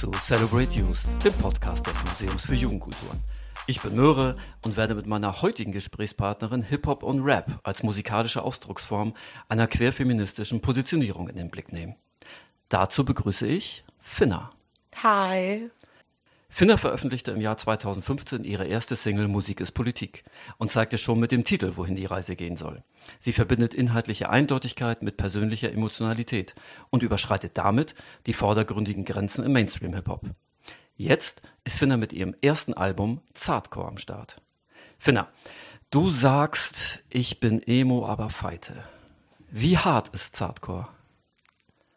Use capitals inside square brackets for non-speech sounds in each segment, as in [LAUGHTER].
Zu Celebrate Youth, dem Podcast des Museums für Jugendkulturen. Ich bin Möhre und werde mit meiner heutigen Gesprächspartnerin Hip-Hop und Rap als musikalische Ausdrucksform einer querfeministischen Positionierung in den Blick nehmen. Dazu begrüße ich Finna. Hi. Finna veröffentlichte im Jahr 2015 ihre erste Single Musik ist Politik und zeigte schon mit dem Titel, wohin die Reise gehen soll. Sie verbindet inhaltliche Eindeutigkeit mit persönlicher Emotionalität und überschreitet damit die vordergründigen Grenzen im Mainstream-Hip-Hop. Jetzt ist Finna mit ihrem ersten Album Zartcore am Start. Finna, du sagst, ich bin Emo, aber feite. Wie hart ist Zartcore?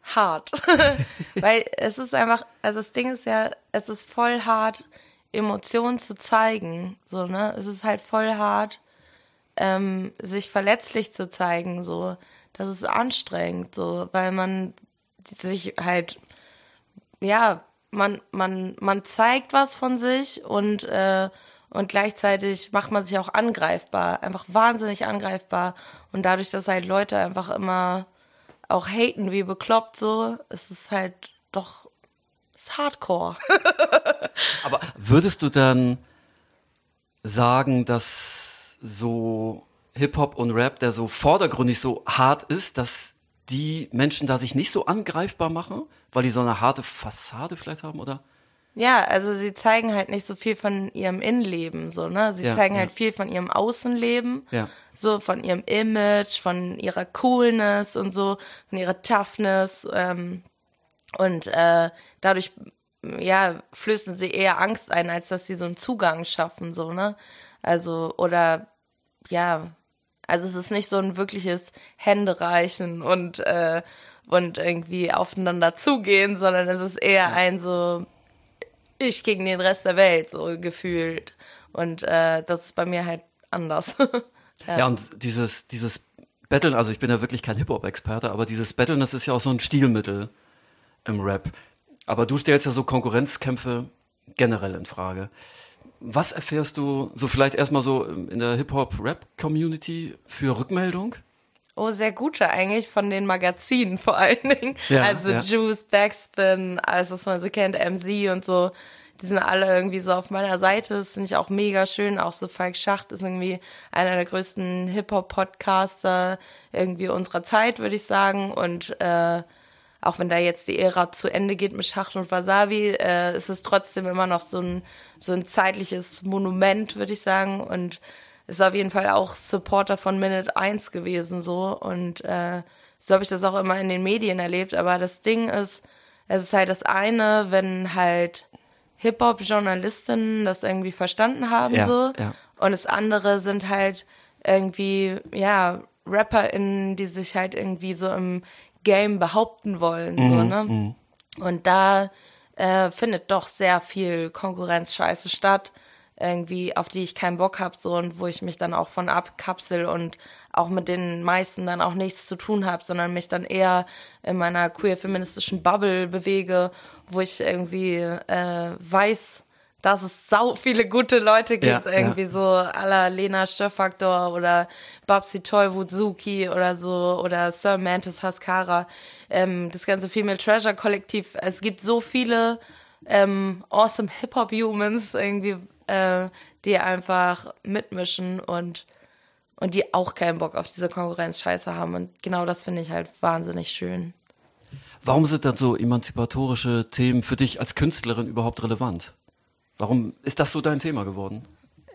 Hart. [LAUGHS] Weil es ist einfach, also das Ding ist ja, es ist voll hart, Emotionen zu zeigen. So, ne? Es ist halt voll hart, ähm, sich verletzlich zu zeigen. So, das ist anstrengend, so, weil man sich halt, ja, man, man, man zeigt was von sich und, äh, und gleichzeitig macht man sich auch angreifbar, einfach wahnsinnig angreifbar. Und dadurch, dass halt Leute einfach immer auch haten wie bekloppt so, es ist halt doch ist Hardcore. [LAUGHS] Aber würdest du dann sagen, dass so Hip-Hop und Rap, der so vordergründig so hart ist, dass die Menschen da sich nicht so angreifbar machen, weil die so eine harte Fassade vielleicht haben, oder? Ja, also sie zeigen halt nicht so viel von ihrem Innenleben, so, ne? Sie ja, zeigen halt viel von ihrem Außenleben, ja. so von ihrem Image, von ihrer Coolness und so, von ihrer Toughness. Ähm, und äh, dadurch, ja, flößen sie eher Angst ein, als dass sie so einen Zugang schaffen, so, ne? Also, oder ja, also es ist nicht so ein wirkliches Händereichen und äh, und irgendwie aufeinander zugehen, sondern es ist eher ein so ich gegen den Rest der Welt, so gefühlt. Und äh, das ist bei mir halt anders. [LAUGHS] ja. ja, und dieses, dieses Battlen, also ich bin ja wirklich kein Hip-Hop-Experte, aber dieses Battlen, das ist ja auch so ein Stilmittel im Rap. Aber du stellst ja so Konkurrenzkämpfe generell in Frage. Was erfährst du so vielleicht erstmal so in der Hip-Hop-Rap-Community für Rückmeldung? Oh, sehr gute eigentlich von den Magazinen vor allen Dingen. Ja, also ja. Juice, Backspin, alles was man so kennt, MC und so. Die sind alle irgendwie so auf meiner Seite. Das finde ich auch mega schön. Auch so Falk Schacht ist irgendwie einer der größten Hip-Hop-Podcaster irgendwie unserer Zeit, würde ich sagen. Und äh, auch wenn da jetzt die Ära zu Ende geht mit Schacht und Wasabi, äh, ist es trotzdem immer noch so ein, so ein zeitliches Monument, würde ich sagen. Und ist auf jeden Fall auch Supporter von Minute 1 gewesen so und äh, so habe ich das auch immer in den Medien erlebt. Aber das Ding ist, es ist halt das eine, wenn halt Hip-Hop-Journalistinnen das irgendwie verstanden haben ja, so ja. und das andere sind halt irgendwie, ja, RapperInnen, die sich halt irgendwie so im Game behaupten wollen, mhm, so, ne? Mhm. Und da äh, findet doch sehr viel Konkurrenzscheiße statt irgendwie, auf die ich keinen Bock habe, so und wo ich mich dann auch von abkapsel und auch mit den meisten dann auch nichts zu tun habe, sondern mich dann eher in meiner queer-feministischen Bubble bewege, wo ich irgendwie äh, weiß, dass es sau viele gute Leute gibt, ja, irgendwie ja. so aller Lena Störfaktor oder Babsi Toy Wutsuki oder so oder Sir Mantis Haskara, ähm, das ganze Female Treasure Kollektiv. Es gibt so viele ähm, awesome Hip-Hop-Humans irgendwie, äh, die einfach mitmischen und, und die auch keinen Bock auf diese Konkurrenz-Scheiße haben. Und genau das finde ich halt wahnsinnig schön. Warum sind dann so emanzipatorische Themen für dich als Künstlerin überhaupt relevant? Warum ist das so dein Thema geworden?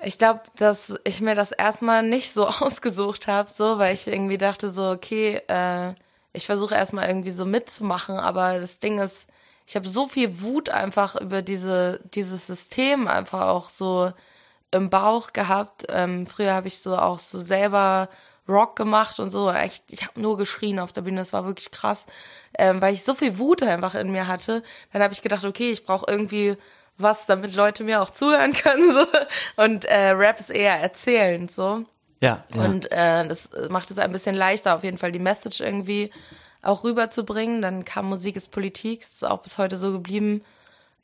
Ich glaube, dass ich mir das erstmal nicht so [LAUGHS] ausgesucht habe, so, weil ich irgendwie dachte so, okay, äh, ich versuche erstmal irgendwie so mitzumachen, aber das Ding ist, ich habe so viel Wut einfach über diese, dieses System einfach auch so im Bauch gehabt. Ähm, früher habe ich so auch so selber Rock gemacht und so. Echt, ich habe nur geschrien auf der Bühne. Das war wirklich krass, ähm, weil ich so viel Wut einfach in mir hatte. Dann habe ich gedacht, okay, ich brauche irgendwie was, damit Leute mir auch zuhören [LAUGHS] können. So. Und äh, Rap ist eher erzählend so. Ja. ja. Und äh, das macht es ein bisschen leichter, auf jeden Fall die Message irgendwie auch rüberzubringen. Dann kam Musik ist Politik, das ist auch bis heute so geblieben.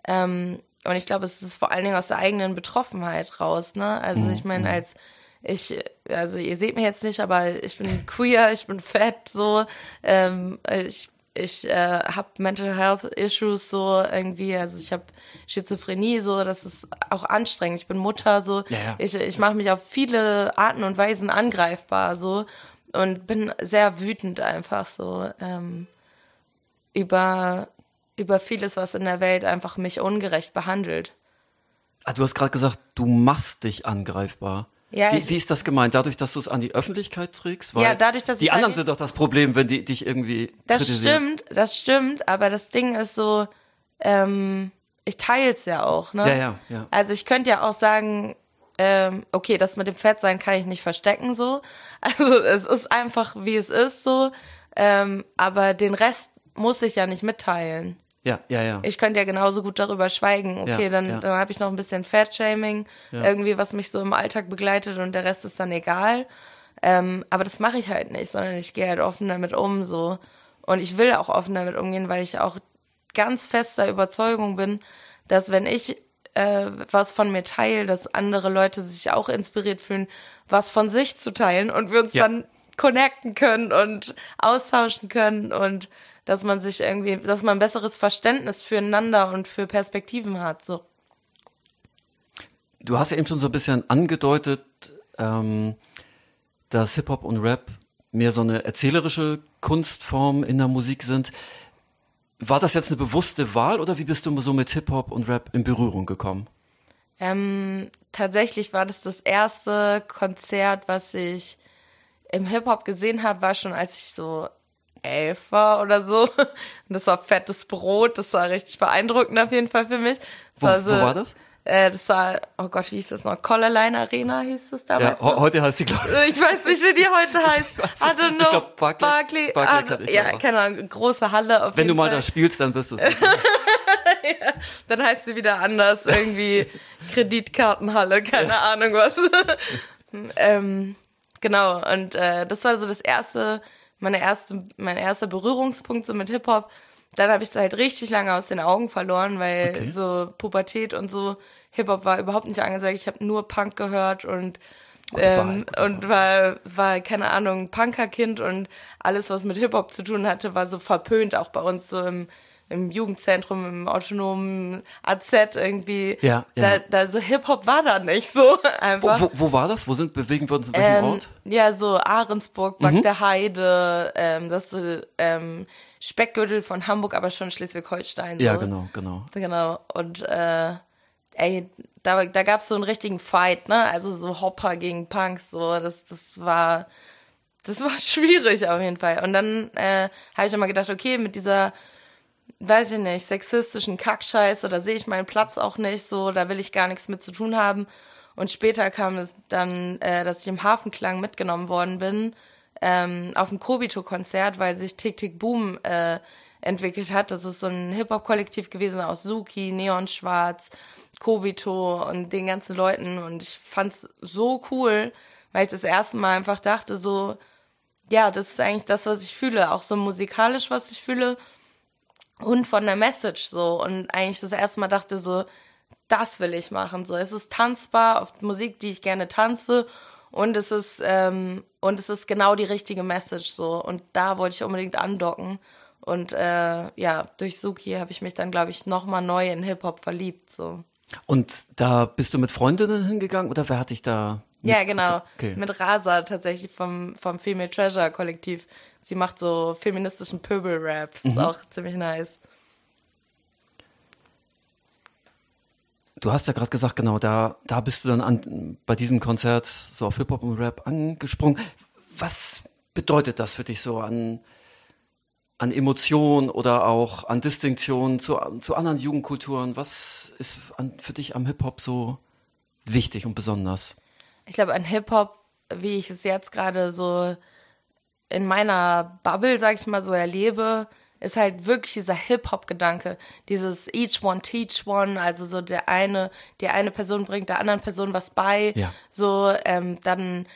Ähm, und ich glaube, es ist vor allen Dingen aus der eigenen Betroffenheit raus, ne? Also mhm. ich meine, mhm. als ich, also ihr seht mich jetzt nicht, aber ich bin queer, ich bin fett, so. Ähm, ich ich äh, habe Mental Health Issues so irgendwie, also ich habe Schizophrenie so, das ist auch anstrengend. Ich bin Mutter so, ja, ja. ich ich mache mich auf viele Arten und Weisen angreifbar so und bin sehr wütend einfach so ähm, über über vieles, was in der Welt einfach mich ungerecht behandelt. Ah, du hast gerade gesagt, du machst dich angreifbar. Ja, wie, wie ist das gemeint? Dadurch, dass du es an die Öffentlichkeit trägst? Weil ja, dadurch, dass die anderen sind doch das Problem, wenn die dich irgendwie Das stimmt, das stimmt, aber das Ding ist so, ähm, ich teile es ja auch, ne? Ja, ja, ja. Also ich könnte ja auch sagen, ähm, okay, das mit dem Fettsein kann ich nicht verstecken so. [LAUGHS] Also es ist einfach, wie es ist so. Ähm, aber den Rest muss ich ja nicht mitteilen. Ja, ja, ja. Ich könnte ja genauso gut darüber schweigen. Okay, ja, dann, ja. dann habe ich noch ein bisschen Fat-Shaming, ja. irgendwie, was mich so im Alltag begleitet und der Rest ist dann egal. Ähm, aber das mache ich halt nicht, sondern ich gehe halt offen damit um, so. Und ich will auch offen damit umgehen, weil ich auch ganz fester Überzeugung bin, dass wenn ich äh, was von mir teile, dass andere Leute sich auch inspiriert fühlen, was von sich zu teilen und wir uns dann connecten können und austauschen können und dass man sich irgendwie, dass man ein besseres Verständnis füreinander und für Perspektiven hat. So. Du hast ja eben schon so ein bisschen angedeutet, ähm, dass Hip-Hop und Rap mehr so eine erzählerische Kunstform in der Musik sind. War das jetzt eine bewusste Wahl oder wie bist du so mit Hip-Hop und Rap in Berührung gekommen? Ähm, tatsächlich war das das erste Konzert, was ich im Hip-Hop gesehen habe, war schon als ich so elf war oder so. [LAUGHS] Und das war fettes Brot, das war richtig beeindruckend auf jeden Fall für mich. Wo, war so, wo war das? Äh, das war, oh Gott, wie hieß das noch? Collarline Arena hieß das damals. Ja, heute heißt sie, glaube ich. Ich weiß nicht, wie die heute [LAUGHS] heißt. I don't know. Ich glaube, Barclay. Barclay, Barclay ja, auch. keine Ahnung, große Halle. Auf Wenn du mal Fall. da spielst, dann wirst du es [LAUGHS] wissen. ja, dann heißt sie wieder anders, irgendwie [LAUGHS] Kreditkartenhalle, keine ja. Ahnung was. ähm, genau, und äh, das war so das erste meine erste, mein erster Berührungspunkt so mit Hip-Hop. Dann habe ich es halt richtig lange aus den Augen verloren, weil okay. so Pubertät und so Hip-Hop war überhaupt nicht angesagt. Ich habe nur Punk gehört und ähm, und war, war, keine Ahnung, Punkerkind und alles, was mit Hip-Hop zu tun hatte, war so verpönt, auch bei uns so im, im Jugendzentrum, im autonomen AZ irgendwie. Ja, ja. Da, da so Hip-Hop war da nicht so [LAUGHS] einfach. Wo, wo, wo, war das? Wo sind, bewegen wir uns in welchem ähm, Ort? Ja, so Ahrensburg, Back mhm. der Heide, ähm, das so, ähm, Speckgürtel von Hamburg, aber schon Schleswig-Holstein. So. Ja, genau, genau. Genau. Und äh, ey, da, da gab's so einen richtigen Fight, ne? Also so Hopper gegen Punks, so, das, das war, das war [LAUGHS] schwierig auf jeden Fall. Und dann äh, habe ich immer gedacht, okay, mit dieser weiß ich nicht, sexistischen Kackscheiße, da sehe ich meinen Platz auch nicht, so, da will ich gar nichts mit zu tun haben. Und später kam es dann, äh, dass ich im Hafenklang mitgenommen worden bin, ähm, auf ein Kobito-Konzert, weil sich Tick Tick Boom äh, entwickelt hat. Das ist so ein Hip-Hop-Kollektiv gewesen aus Suki, Neon Schwarz, Kobito und den ganzen Leuten. Und ich fand's so cool, weil ich das erste Mal einfach dachte, so, ja, das ist eigentlich das, was ich fühle, auch so musikalisch, was ich fühle und von der Message so und eigentlich das erste Mal dachte so, das will ich machen so. Es ist tanzbar auf Musik, die ich gerne tanze und es ist ähm, und es ist genau die richtige Message so und da wollte ich unbedingt andocken und äh, ja durch Suki habe ich mich dann glaube ich noch mal neu in Hip Hop verliebt so. Und da bist du mit Freundinnen hingegangen oder wer hat dich da? Ja, genau. Okay. Mit Rasa tatsächlich vom, vom Female Treasure Kollektiv. Sie macht so feministischen Pöbel-Rap. Mhm. Ist auch ziemlich nice. Du hast ja gerade gesagt, genau, da, da bist du dann an, bei diesem Konzert so auf Hip-Hop und Rap angesprungen. Was bedeutet das für dich so an, an Emotionen oder auch an Distinktion zu, zu anderen Jugendkulturen? Was ist an, für dich am Hip-Hop so wichtig und besonders? Ich glaube, an Hip-Hop, wie ich es jetzt gerade so in meiner Bubble, sag ich mal, so erlebe, ist halt wirklich dieser Hip-Hop-Gedanke, dieses each one teach one, also so der eine, die eine Person bringt der anderen Person was bei, ja. so ähm, dann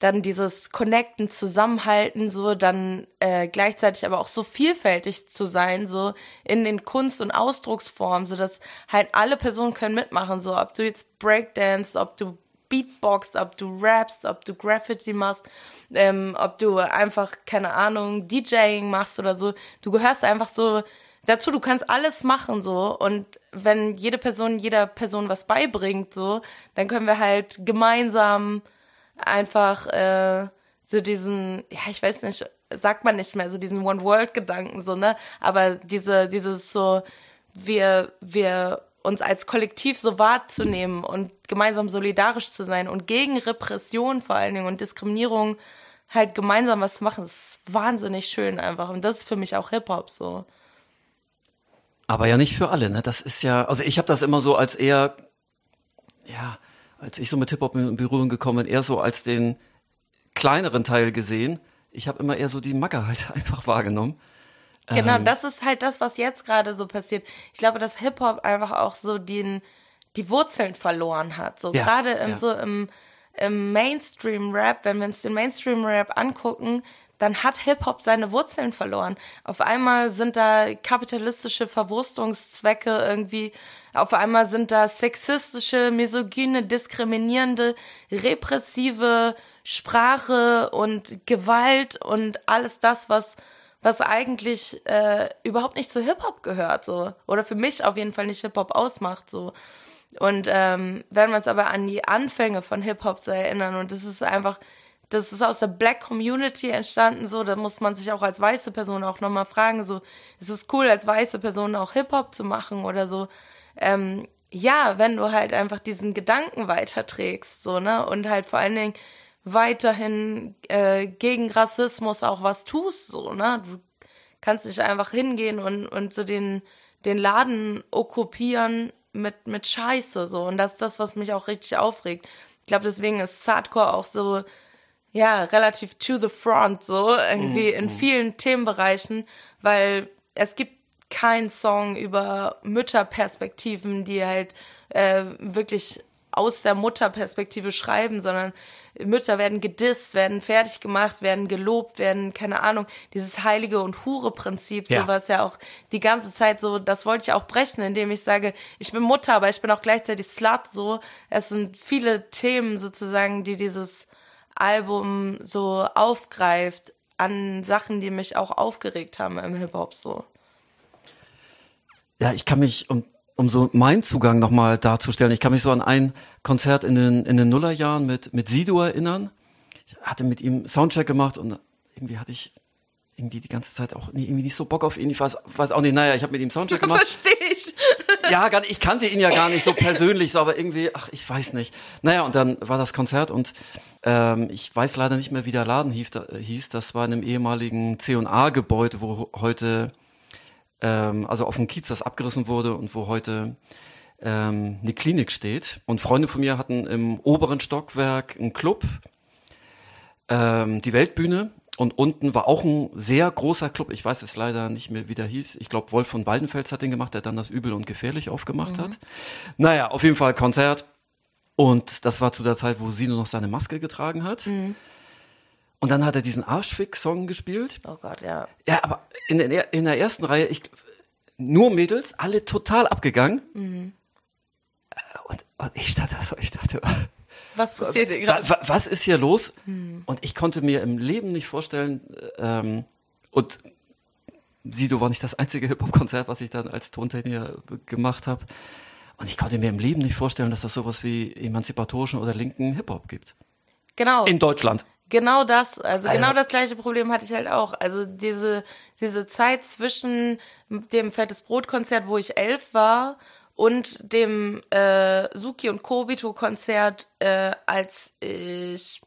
dann dieses Connecten, Zusammenhalten, so dann äh, gleichzeitig aber auch so vielfältig zu sein, so in den Kunst- und Ausdrucksformen, so dass halt alle Personen können mitmachen, so ob du jetzt Breakdance, ob du beatboxt, ob du rappst, ob du Graffiti machst, ähm, ob du einfach, keine Ahnung, DJing machst oder so. Du gehörst einfach so dazu, du kannst alles machen so und wenn jede Person jeder Person was beibringt so, dann können wir halt gemeinsam einfach äh, so diesen, ja, ich weiß nicht, sagt man nicht mehr, so diesen One-World-Gedanken, so, ne? Aber diese, dieses so, wir, wir uns als Kollektiv so wahrzunehmen und gemeinsam solidarisch zu sein und gegen Repression vor allen Dingen und Diskriminierung halt gemeinsam was zu machen, ist wahnsinnig schön einfach. Und das ist für mich auch Hip-Hop so. Aber ja nicht für alle, ne? Das ist ja, also ich habe das immer so als eher, ja, als ich so mit Hip-Hop in Berührung gekommen bin, eher so als den kleineren Teil gesehen. Ich habe immer eher so die Macke halt [LAUGHS] einfach wahrgenommen. Genau, ähm, das ist halt das, was jetzt gerade so passiert. Ich glaube, dass Hip-Hop einfach auch so den, die Wurzeln verloren hat. So ja, gerade im, ja. so im, im Mainstream-Rap, wenn wir uns den Mainstream-Rap angucken, dann hat Hip-Hop seine Wurzeln verloren. Auf einmal sind da kapitalistische Verwurstungszwecke irgendwie, auf einmal sind da sexistische, misogyne, diskriminierende, repressive Sprache und Gewalt und alles das, was was eigentlich äh, überhaupt nicht zu Hip-Hop gehört, so. Oder für mich auf jeden Fall nicht Hip-Hop ausmacht, so. Und ähm, wenn wir uns aber an die Anfänge von Hip-Hop erinnern, und das ist einfach, das ist aus der Black Community entstanden, so, da muss man sich auch als weiße Person auch nochmal fragen, so, ist es cool, als weiße Person auch Hip-Hop zu machen oder so. Ähm, ja, wenn du halt einfach diesen Gedanken weiterträgst, so, ne, und halt vor allen Dingen weiterhin äh, gegen Rassismus auch was tust, so, ne? Du kannst nicht einfach hingehen und, und so den, den Laden okkupieren mit, mit Scheiße, so. Und das ist das, was mich auch richtig aufregt. Ich glaube, deswegen ist Hardcore auch so, ja, relativ to the front, so, irgendwie mhm. in vielen Themenbereichen, weil es gibt keinen Song über Mütterperspektiven, die halt äh, wirklich aus der Mutterperspektive schreiben, sondern Mütter werden gedisst, werden fertig gemacht, werden gelobt, werden, keine Ahnung, dieses Heilige- und Hure-Prinzip, ja. so was ja auch die ganze Zeit so, das wollte ich auch brechen, indem ich sage, ich bin Mutter, aber ich bin auch gleichzeitig Slut, so. Es sind viele Themen sozusagen, die dieses Album so aufgreift an Sachen, die mich auch aufgeregt haben im Hip-Hop, so. Ja, ich kann mich, um um so meinen Zugang nochmal darzustellen, ich kann mich so an ein Konzert in den, in den Nullerjahren mit, mit Sido erinnern. Ich hatte mit ihm Soundcheck gemacht und irgendwie hatte ich irgendwie die ganze Zeit auch nee, irgendwie nicht so Bock auf ihn. Ich weiß, weiß auch nicht, naja, ich habe mit ihm Soundcheck gemacht. [LAUGHS] Verstehe ich. [LAUGHS] Ja, gar nicht, ich kannte ihn ja gar nicht so persönlich, so, aber irgendwie, ach, ich weiß nicht. Naja, und dann war das Konzert und ähm, ich weiß leider nicht mehr, wie der Laden hieß. hieß. Das war in einem ehemaligen C&A-Gebäude, wo heute ähm, also auf dem Kiez, das abgerissen wurde und wo heute ähm, eine Klinik steht. Und Freunde von mir hatten im oberen Stockwerk einen Club, ähm, die Weltbühne. Und unten war auch ein sehr großer Club. Ich weiß jetzt leider nicht mehr, wie der hieß. Ich glaube, Wolf von Waldenfels hat den gemacht, der dann das Übel und Gefährlich aufgemacht mhm. hat. Naja, auf jeden Fall Konzert. Und das war zu der Zeit, wo Sino noch seine Maske getragen hat. Mhm. Und dann hat er diesen Arschfick-Song gespielt. Oh Gott, ja. Ja, aber in der, in der ersten Reihe, ich, nur Mädels, alle total abgegangen. Mhm. Und, und, ich dachte, ich dachte, [LAUGHS] was passiert hier gerade? Was ist hier los? Mhm. Und ich konnte mir im Leben nicht vorstellen, ähm, und Sido war nicht das einzige Hip-Hop-Konzert, was ich dann als Tontechniker gemacht habe. Und ich konnte mir im Leben nicht vorstellen, dass das sowas wie emanzipatorischen oder linken Hip-Hop gibt. Genau. In Deutschland. Genau das, also genau das gleiche Problem hatte ich halt auch. Also diese, diese Zeit zwischen dem Fettes Brot-Konzert, wo ich elf war, und dem äh, Suki und Kobito Konzert, äh, als ich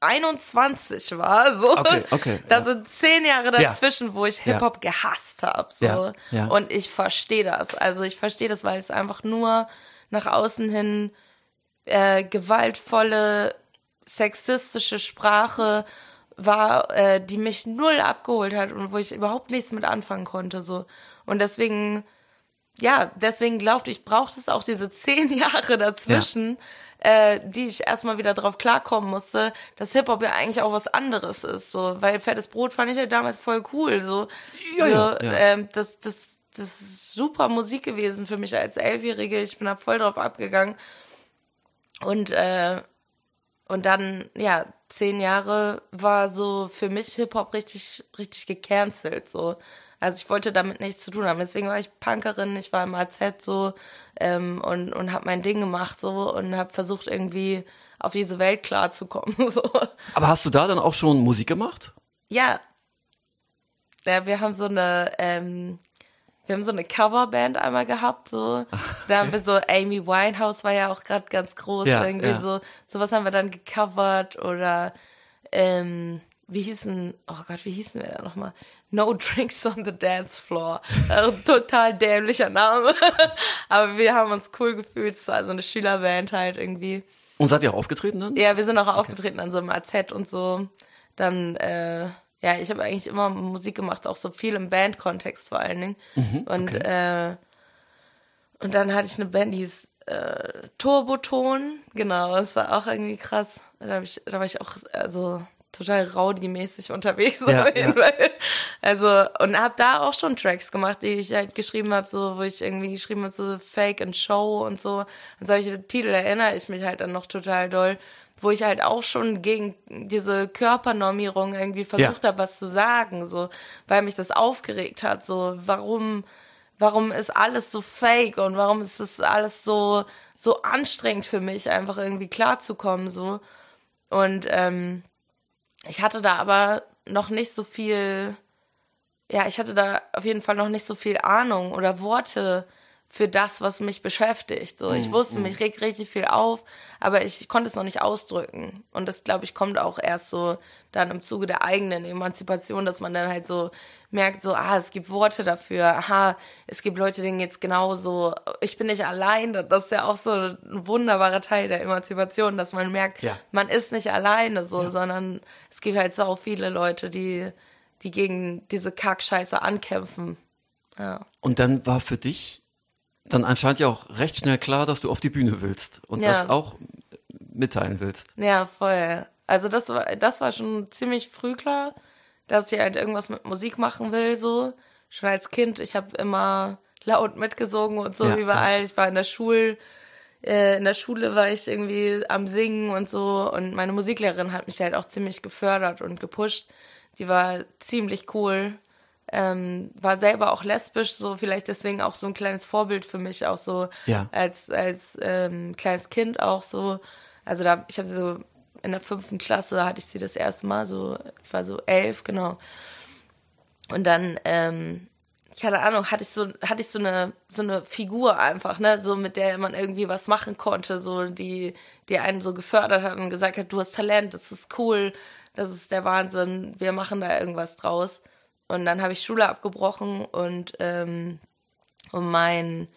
21 war, so. Okay, okay. Da ja. sind zehn Jahre dazwischen, ja. wo ich Hip-Hop ja. gehasst habe, so. Ja. Ja. Und ich verstehe das. Also ich verstehe das, weil es einfach nur nach außen hin äh, gewaltvolle sexistische Sprache war, äh, die mich null abgeholt hat und wo ich überhaupt nichts mit anfangen konnte. so Und deswegen, ja, deswegen glaubte ich, braucht es auch diese [LAUGHS] zehn Jahre dazwischen, ja. äh, die ich erstmal wieder drauf klarkommen musste, dass Hip-Hop ja eigentlich auch was anderes ist. so Weil fettes Brot fand ich ja damals voll cool. So, ja, so ja, ja. Ähm, das, das, das ist super Musik gewesen für mich als Elfjährige. Ich bin da voll drauf abgegangen. Und, äh, und dann, ja, zehn Jahre war so für mich Hip-Hop richtig, richtig gecancelt, so. Also ich wollte damit nichts zu tun haben. Deswegen war ich Punkerin, ich war im AZ so ähm, und, und habe mein Ding gemacht so und habe versucht irgendwie auf diese Welt klarzukommen. [LAUGHS] So. Aber hast du da dann auch schon Musik gemacht? Ja. Ja, wir haben so eine, ähm, wir haben so eine Coverband einmal gehabt, so. Da haben wir so, Amy Winehouse war ja auch gerade ganz groß, ja, irgendwie ja. so. Sowas haben wir dann gecovert oder, ähm, wie hießen, oh Gott, wie hießen wir da nochmal? No Drinks on the Dance Floor. Also, total dämlicher Name. [LAUGHS] Aber wir haben uns cool gefühlt. Es war so eine Schülerband halt irgendwie. Und seid ihr auch aufgetreten dann? Ja, wir sind auch okay. aufgetreten an so einem AZ und so. Dann, äh, ja, ich habe eigentlich immer Musik gemacht, auch so viel im Bandkontext vor allen Dingen. Mhm, und, okay. äh, und dann hatte ich eine Band, die hieß äh, Turboton. Genau, das war auch irgendwie krass. Da, hab ich, da war ich auch, also total rowdy-mäßig unterwegs. Ja, ja. Also, und hab da auch schon Tracks gemacht, die ich halt geschrieben habe, so, wo ich irgendwie geschrieben habe, so Fake and Show und so. An solche Titel erinnere ich mich halt dann noch total doll, wo ich halt auch schon gegen diese Körpernormierung irgendwie versucht ja. habe, was zu sagen, so, weil mich das aufgeregt hat, so, warum, warum ist alles so fake und warum ist das alles so, so anstrengend für mich, einfach irgendwie klarzukommen, so. Und, ähm, ich hatte da aber noch nicht so viel, ja, ich hatte da auf jeden Fall noch nicht so viel Ahnung oder Worte für das, was mich beschäftigt. So, ich mm, wusste, mm. mich regt richtig viel auf, aber ich konnte es noch nicht ausdrücken. Und das, glaube ich, kommt auch erst so dann im Zuge der eigenen Emanzipation, dass man dann halt so merkt, so, ah, es gibt Worte dafür, aha, es gibt Leute, denen geht's genauso. Ich bin nicht allein. Das ist ja auch so ein wunderbarer Teil der Emanzipation, dass man merkt, ja. man ist nicht alleine so, ja. sondern es gibt halt so viele Leute, die, die gegen diese Kackscheiße ankämpfen. Ja. Und dann war für dich dann anscheinend ja auch recht schnell klar, dass du auf die Bühne willst und ja. das auch mitteilen willst. Ja, voll. Also das war, das war schon ziemlich früh klar, dass ich halt irgendwas mit Musik machen will, so. Schon als Kind, ich habe immer laut mitgesungen und so ja, überall. Ja. Ich war in der Schule, äh, in der Schule war ich irgendwie am Singen und so und meine Musiklehrerin hat mich halt auch ziemlich gefördert und gepusht. Die war ziemlich cool ähm, war selber auch lesbisch, so vielleicht deswegen auch so ein kleines Vorbild für mich, auch so ja. als, als ähm, kleines Kind auch so. Also da, ich habe sie so in der fünften Klasse hatte ich sie das erste Mal, so, ich war so elf, genau. Und dann, ähm, keine Ahnung, hatte ich so, hatte ich so eine, so eine Figur einfach, ne, so mit der man irgendwie was machen konnte, so, die, die einen so gefördert hat und gesagt hat, du hast Talent, das ist cool, das ist der Wahnsinn, wir machen da irgendwas draus. Und dann habe ich Schule abgebrochen und, ähm, und mein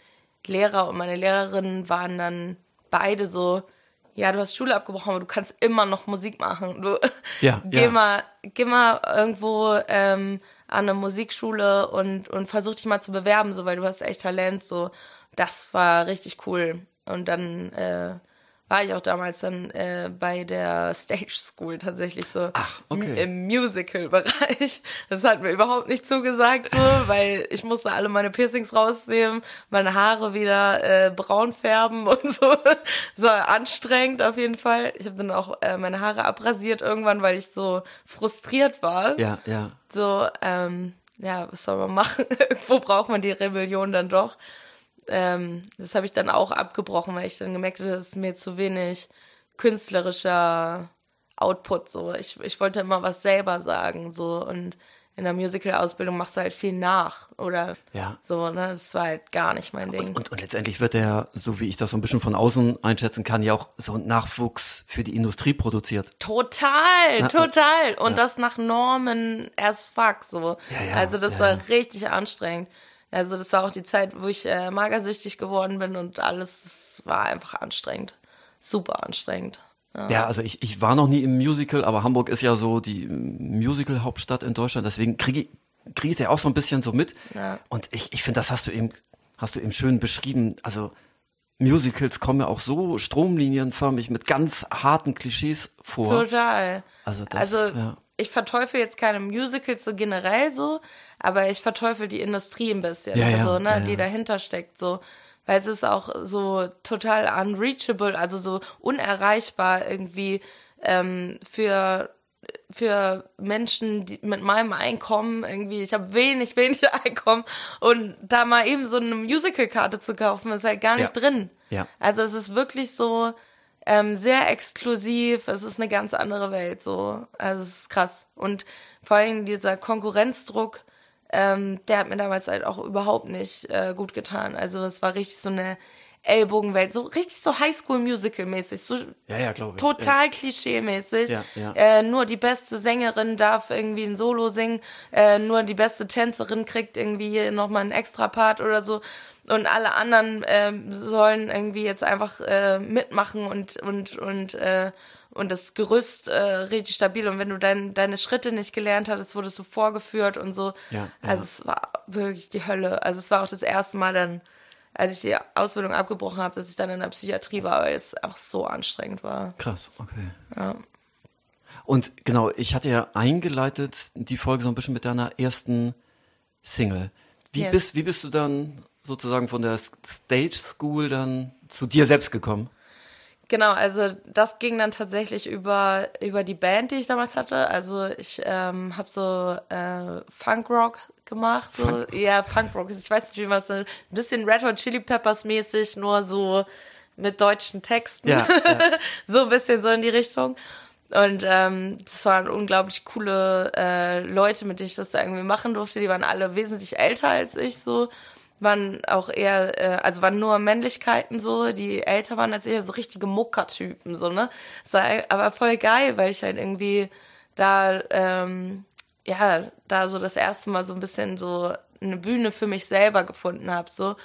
Lehrer und meine Lehrerin waren dann beide so, ja, du hast Schule abgebrochen, aber du kannst immer noch Musik machen. Du ja, [LAUGHS] geh ja. mal, geh mal irgendwo ähm, an eine Musikschule und und versuch dich mal zu bewerben, so weil du hast echt Talent. So, das war richtig cool. Und dann äh, war ich auch damals dann äh, bei der Stage School tatsächlich so Ach, okay. im Musical-Bereich. Das hat mir überhaupt nicht zugesagt, so, weil ich musste alle meine Piercings rausnehmen, meine Haare wieder äh, braun färben [LAUGHS] und so. So anstrengend auf jeden Fall. Ich habe dann auch äh, meine Haare abrasiert irgendwann, weil ich so frustriert war. Ja, ja. So, ähm, ja, was soll man machen? [LAUGHS] Irgendwo braucht man die Rebellion dann doch ähm, das habe ich dann auch abgebrochen, weil ich dann gemerkt habe, das ist mir zu wenig künstlerischer Output so. Ich, ich wollte immer was selber sagen so und in der Musical-Ausbildung machst du halt viel nach oder ja. so, ne? Das war halt gar nicht mein Ding. Und, und, und letztendlich wird der, so wie ich das so ein bisschen von außen einschätzen kann, ja auch so ein Nachwuchs für die Industrie produziert. Total, Na, total. Und ja. das nach Normen as fuck so. Ja, also das war richtig anstrengend. Also das war auch die Zeit, wo ich äh, magersüchtig geworden bin und alles das war einfach anstrengend. Super anstrengend. Ja. ja, also ich, ich war noch nie im Musical, aber Hamburg ist ja so die Musical-Hauptstadt in Deutschland, deswegen kriege ich, krieg ich ja auch so ein bisschen so mit. Ja. Und ich, ich finde, das hast du eben, hast du eben schön beschrieben. Also Musicals kommen ja auch so stromlinienförmig mit ganz harten Klischees vor. Total. Also das, also, ja ich verteufel jetzt keine Musicals so generell so, aber ich verteufel die Industrie ein bisschen, ja, also, ne, ja, die dahinter steckt, so. weil es ist auch so total unreachable, also so unerreichbar irgendwie ähm, für für Menschen die mit meinem Einkommen irgendwie, ich habe wenig, wenig [LAUGHS] Einkommen und da mal eben so eine Musical-Karte zu kaufen, ist halt gar nicht Ja. drin. Ja. Also es ist wirklich so ähm, sehr exklusiv, es ist eine ganz andere Welt so. Also es ist krass. Und vor allem dieser Konkurrenzdruck, ähm, der hat mir damals halt auch überhaupt nicht äh, gut getan. Also es war richtig so eine Ellbogenwelt, so richtig so Highschool-Musical-mäßig, so Ja, ja, glaube ich. total klischee-mäßig. Ja, ja. Äh, nur die beste Sängerin darf irgendwie ein Solo singen, äh, nur die beste Tänzerin kriegt irgendwie nochmal einen Extra-Part oder so. Und alle anderen ähm, sollen irgendwie jetzt einfach äh, mitmachen und und und äh, und das Gerüst äh, richtig stabil. Und wenn du dein, deine Schritte nicht gelernt hattest, wurdest du vorgeführt und so. Ja, ja. Also es war wirklich die Hölle. Also es war auch das erste Mal dann, als ich die Ausbildung abgebrochen habe, dass ich dann in der Psychiatrie war, weil es einfach so anstrengend war. Krass, okay. Ja. Und genau, ich hatte ja eingeleitet die Folge so ein bisschen mit deiner ersten Single. Wie Ja. bist, wie bist du dann sozusagen von der Stage School dann zu dir selbst gekommen? Genau, also das ging dann tatsächlich über über die Band, die ich damals hatte. Also ich ähm, habe so äh, Funkrock gemacht, so Funk- ja Funkrock. Ich weiß nicht, wie man es ein bisschen Red Hot Chili Peppers mäßig, nur so mit deutschen Texten, Ja, ja. [LAUGHS] so ein bisschen so in die Richtung. Und ähm, das waren unglaublich coole äh, Leute, mit denen ich das da irgendwie machen durfte. Die waren alle wesentlich älter als ich so waren auch eher, äh, also waren nur Männlichkeiten so, die älter waren als ich, so richtige Muckertypen, so, ne? Das war aber voll geil, weil ich halt irgendwie da, ähm, ja, da so das erste Mal so ein bisschen so eine Bühne für mich selber gefunden habe, so.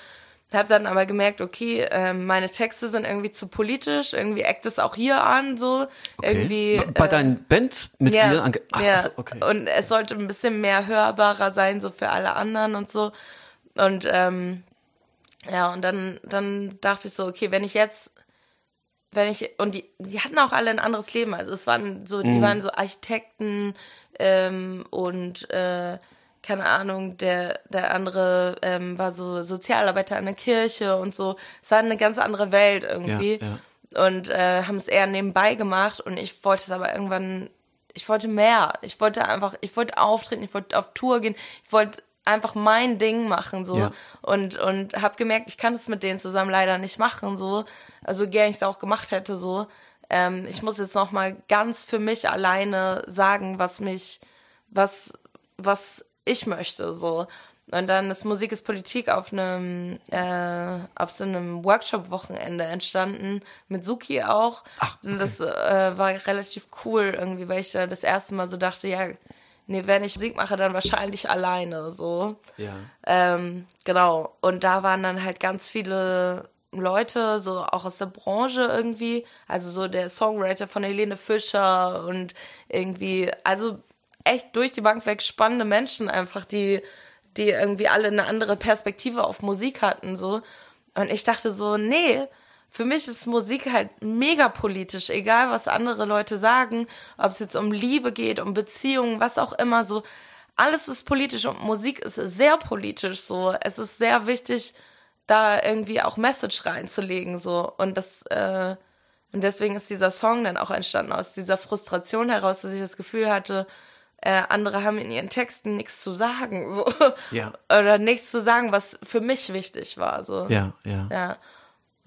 Hab dann aber gemerkt, okay, ähm, meine Texte sind irgendwie zu politisch, irgendwie eckt es auch hier an, so. Irgendwie. Bei- äh, deinen Bandmitgliedern? ange- Ach, ja. ach so, okay. Und es sollte ein bisschen mehr hörbarer sein, so für alle anderen und so. Und ähm, ja, und dann, dann dachte ich so, okay, wenn ich jetzt, wenn ich, und die, die hatten auch alle ein anderes Leben. Also es waren so, Mhm. die waren so Architekten ähm, und äh, keine Ahnung, der, der andere ähm, war so Sozialarbeiter an der Kirche und so. Es war eine ganz andere Welt irgendwie Ja, und äh, haben es eher nebenbei gemacht und ich wollte es aber irgendwann, ich wollte mehr. Ich wollte einfach, ich wollte auftreten, ich wollte auf Tour gehen, ich wollte einfach mein Ding machen so Ja. und und habe gemerkt, ich kann es mit denen zusammen leider nicht machen so, also gern ich es auch gemacht hätte so. Ähm, ich muss jetzt noch mal ganz für mich alleine sagen, was mich, was was ich möchte so. Und dann ist Musik ist Politik auf einem äh, auf so einem Workshop-Wochenende entstanden mit Suki auch. Ach, Und das äh, war relativ cool irgendwie, weil ich da das erste Mal so dachte, ja, nee, wenn ich Musik mache, dann wahrscheinlich alleine so. ja. Ähm, genau. Und da waren dann halt ganz viele Leute, so auch aus der Branche irgendwie. Also so der Songwriter von Helene Fischer und irgendwie, also echt durch die Bank weg spannende Menschen einfach, die, die irgendwie alle eine andere Perspektive auf Musik hatten, so. Und ich dachte so, nee, für mich ist Musik halt mega politisch, egal was andere Leute sagen, ob es jetzt um Liebe geht, um Beziehungen, was auch immer, so. Alles ist politisch und Musik ist sehr politisch, so. Es ist sehr wichtig, da irgendwie auch Message reinzulegen, so. Und das, äh, und deswegen ist dieser Song dann auch entstanden aus dieser Frustration heraus, dass ich das Gefühl hatte, äh, andere haben in ihren Texten nichts zu sagen, so. Ja. [LAUGHS] Oder nichts zu sagen, was für mich wichtig war, so. Ja, ja. Ja.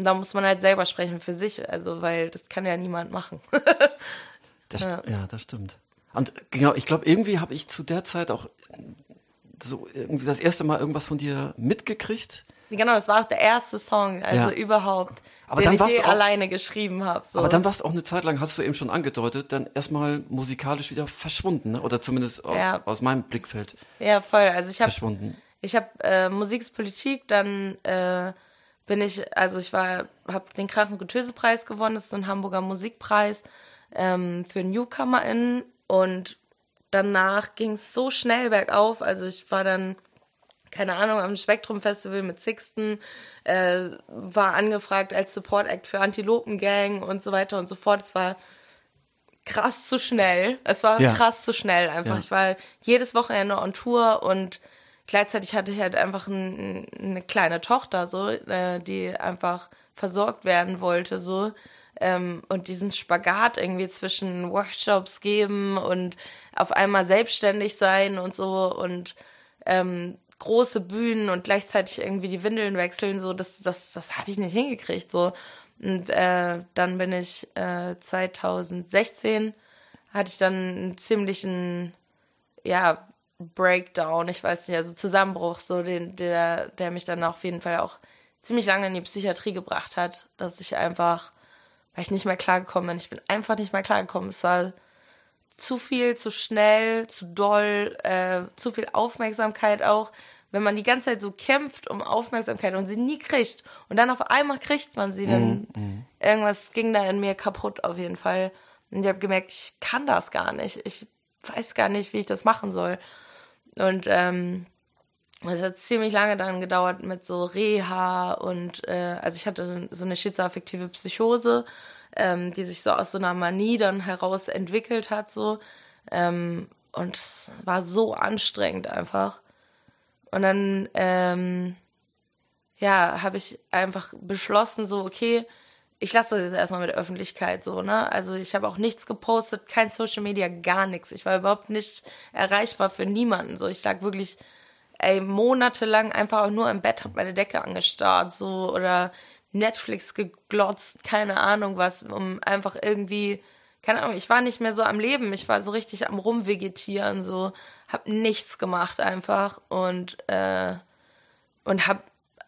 Und da muss man halt selber sprechen für sich, also, weil das kann ja niemand machen. [LAUGHS] Das, st- ja. das stimmt. Und genau, ich glaube, irgendwie habe ich zu der Zeit auch so irgendwie das erste Mal irgendwas von dir mitgekriegt. genau, das war auch der erste Song, also Ja. überhaupt, Aber den dann ich je auch- alleine geschrieben habe. So. Aber dann warst du auch eine Zeit lang, hast du eben schon angedeutet, dann erstmal musikalisch wieder verschwunden, ne? oder zumindest Ja. aus meinem Blickfeld ja, voll. Also ich habe verschwunden. Ich habe äh, Musik ist Politik, dann äh, bin ich, also ich war, habe den Krachen Preis gewonnen, das ist ein Hamburger Musikpreis ähm, für NewcomerInnen und danach ging es so schnell bergauf, also ich war dann keine Ahnung, am Spektrum Festival mit Sixten, äh, war angefragt als Support Act für Antilopen Gang und so weiter und so fort. Es war krass zu schnell. Es war Ja. krass zu schnell einfach. Ja. Ich war jedes Wochenende on Tour und gleichzeitig hatte ich halt einfach ein, eine kleine Tochter, so, äh, die einfach versorgt werden wollte, so. Ähm, und diesen Spagat irgendwie zwischen Workshops geben und auf einmal selbstständig sein und so und ähm, große Bühnen und gleichzeitig irgendwie die Windeln wechseln, so, das, das, das habe ich nicht hingekriegt, so. Und äh, dann bin ich äh, 2016 hatte ich dann einen ziemlichen, ja, Breakdown, ich weiß nicht, also Zusammenbruch, so den, der, der mich dann auf jeden Fall auch ziemlich lange in die Psychiatrie gebracht hat, dass ich einfach, weil ich nicht mehr klargekommen bin, ich bin einfach nicht mehr klargekommen. Es war zu viel, zu schnell, zu doll, äh, zu viel Aufmerksamkeit auch. Wenn man die ganze Zeit so kämpft um Aufmerksamkeit und sie nie kriegt und dann auf einmal kriegt man sie, dann mm, mm. irgendwas ging da in mir kaputt auf jeden Fall. Und ich habe gemerkt, ich kann das gar nicht. Ich weiß gar nicht, wie ich das machen soll. Und ähm, es hat ziemlich lange dann gedauert mit so Reha und äh, also ich hatte so eine schizoaffektive Psychose, ähm, die sich so aus so einer Manie dann heraus entwickelt hat so ähm, und es war so anstrengend einfach. Und dann ähm, ja habe ich einfach beschlossen so okay ich lasse das jetzt erstmal mit der Öffentlichkeit so, ne? Also ich habe auch nichts gepostet, kein Social Media, gar nichts. Ich war überhaupt nicht erreichbar für niemanden. So, ich lag wirklich ey, monatelang einfach auch nur im Bett, hab meine Decke angestarrt, so oder Netflix geglotzt, keine Ahnung was, um einfach irgendwie, keine Ahnung, ich war nicht mehr so am Leben, ich war so richtig am rumvegetieren, so, hab nichts gemacht einfach und äh, und hab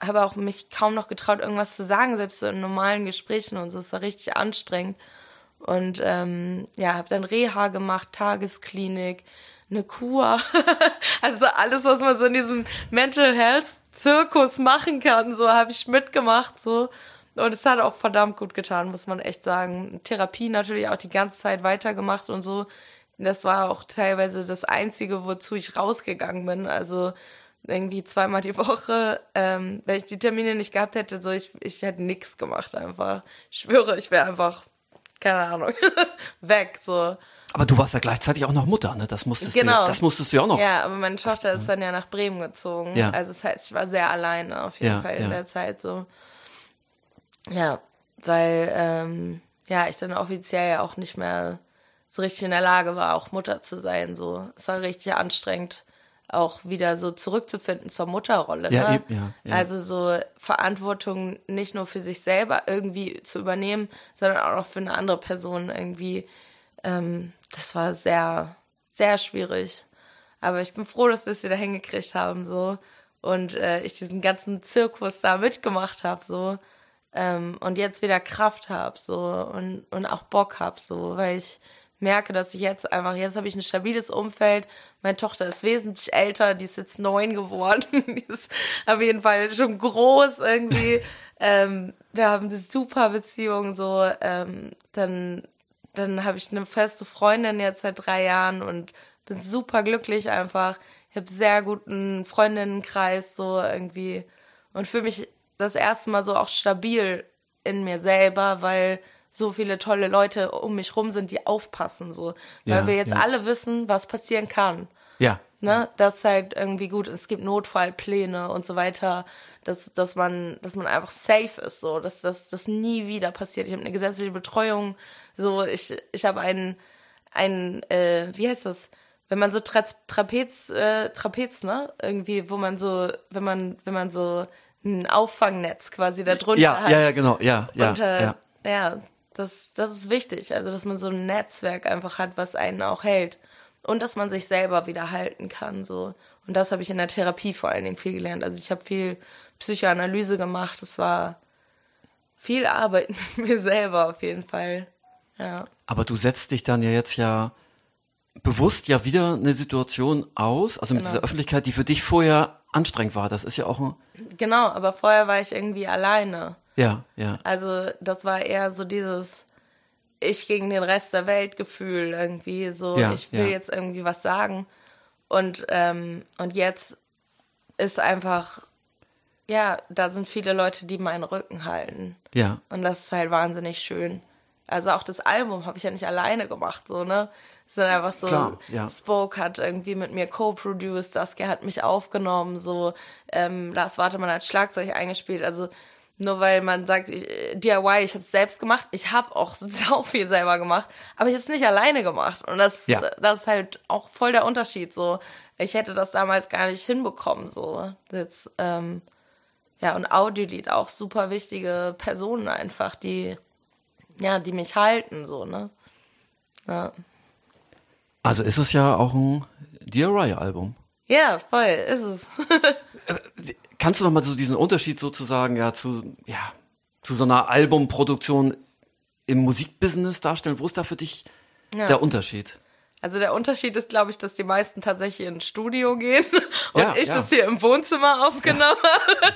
habe auch mich kaum noch getraut, irgendwas zu sagen, selbst so in normalen Gesprächen und so. Es war richtig anstrengend. Und ähm, ja, habe dann Reha gemacht, Tagesklinik, eine Kur. [LAUGHS] also alles, was man so in diesem Mental Health Zirkus machen kann, so habe ich mitgemacht, so. Und es hat auch verdammt gut getan, muss man echt sagen. Therapie natürlich auch die ganze Zeit weitergemacht und so. Das war auch teilweise das Einzige, wozu ich rausgegangen bin. Also irgendwie zweimal die Woche. Ähm, wenn ich die Termine nicht gehabt hätte, so ich, ich hätte nichts gemacht einfach. Ich schwöre, ich wäre einfach, keine Ahnung, [LAUGHS] weg. so. Aber du warst ja gleichzeitig auch noch Mutter, ne? Das musstest genau. du, das musstest du ja auch noch. Ja, aber meine Tochter ist dann ja nach Bremen gezogen. Ja. Also das heißt, ich war sehr alleine auf jeden ja, Fall in ja. der Zeit so. Ja, weil ähm, ja ich dann offiziell ja auch nicht mehr so richtig in der Lage war, auch Mutter zu sein. So, es war richtig anstrengend auch wieder so zurückzufinden zur Mutterrolle. Ja, ne? ja, ja. Also so Verantwortung nicht nur für sich selber irgendwie zu übernehmen, sondern auch noch für eine andere Person irgendwie. Ähm, das war sehr, sehr schwierig. Aber ich bin froh, dass wir es wieder hingekriegt haben, so. Und äh, ich diesen ganzen Zirkus da mitgemacht habe, so. Ähm, und jetzt wieder Kraft habe, so. Und, und auch Bock habe, so. Weil ich merke, dass ich jetzt einfach, jetzt habe ich ein stabiles Umfeld. Meine Tochter ist wesentlich älter, die ist jetzt neun geworden. [LAUGHS] die ist auf jeden Fall schon groß irgendwie. [LAUGHS] ähm, wir haben eine super Beziehung so. Ähm, dann dann habe ich eine feste Freundin jetzt seit drei Jahren und bin super glücklich einfach. Ich habe sehr guten Freundinnenkreis so irgendwie und fühle mich das erste Mal so auch stabil in mir selber, weil so viele tolle Leute um mich rum sind, die aufpassen, so. Weil ja, wir jetzt ja. alle wissen, was passieren kann. Ja. Ne? Das ist halt irgendwie gut. Es gibt Notfallpläne und so weiter, dass, dass man, dass man einfach safe ist, so, dass das, das nie wieder passiert. Ich habe eine gesetzliche Betreuung, so, ich, ich habe einen, einen, äh, wie heißt das? Wenn man so Tra Trapez, äh, Trapez, ne? Irgendwie, wo man so, wenn man, wenn man so ein Auffangnetz quasi da drunter ja, hat. Ja, ja, genau, ja, ja. Und, äh, ja. ja, das, das ist wichtig. Also, dass man so ein Netzwerk einfach hat, was einen auch hält. Und dass man sich selber wieder halten kann, so. Und das habe ich in der Therapie vor allen Dingen viel gelernt. Also, ich habe viel Psychoanalyse gemacht. Es war viel Arbeit [LAUGHS] mit mir selber auf jeden Fall. Ja. Aber du setzt dich dann ja jetzt ja bewusst ja wieder eine Situation aus, also mit genau. dieser Öffentlichkeit, die für dich vorher anstrengend war. Das ist ja auch ein. Genau, aber vorher war ich irgendwie alleine. Ja, ja. Also das war eher so dieses ich gegen den Rest der Welt Gefühl irgendwie so ja, ich will ja. jetzt irgendwie was sagen und ähm, und jetzt ist einfach ja da sind viele Leute die meinen Rücken halten ja und das ist halt wahnsinnig schön Also auch das Album habe ich ja nicht alleine gemacht, so, ne? Es sind einfach so, Klar, ja. Spoke hat irgendwie mit mir co-produced, Saskia hat mich aufgenommen, so, ähm, Lars Wartemann hat Schlagzeug eingespielt, also nur weil man sagt, ich, DIY, ich habe es selbst gemacht, ich habe auch [LAUGHS] so viel selber gemacht, aber ich habe es nicht alleine gemacht und das, ja. das ist halt auch voll der Unterschied, so. Ich hätte das damals gar nicht hinbekommen, so. Jetzt, ähm, ja, und Audiolied auch super wichtige Personen einfach, die, ja, die mich halten, so, ne? Ja. Also ist es ja auch ein DIY-Album. Ja, voll, ist es. [LAUGHS] Äh, kannst du noch mal so diesen Unterschied sozusagen ja zu, ja, zu so einer Albumproduktion im Musikbusiness darstellen? Wo ist da für dich ja. der Unterschied? Also der Unterschied ist, glaube ich, dass die meisten tatsächlich ins Studio gehen [LAUGHS] und ja, ich ja. das hier im Wohnzimmer aufgenommen habe.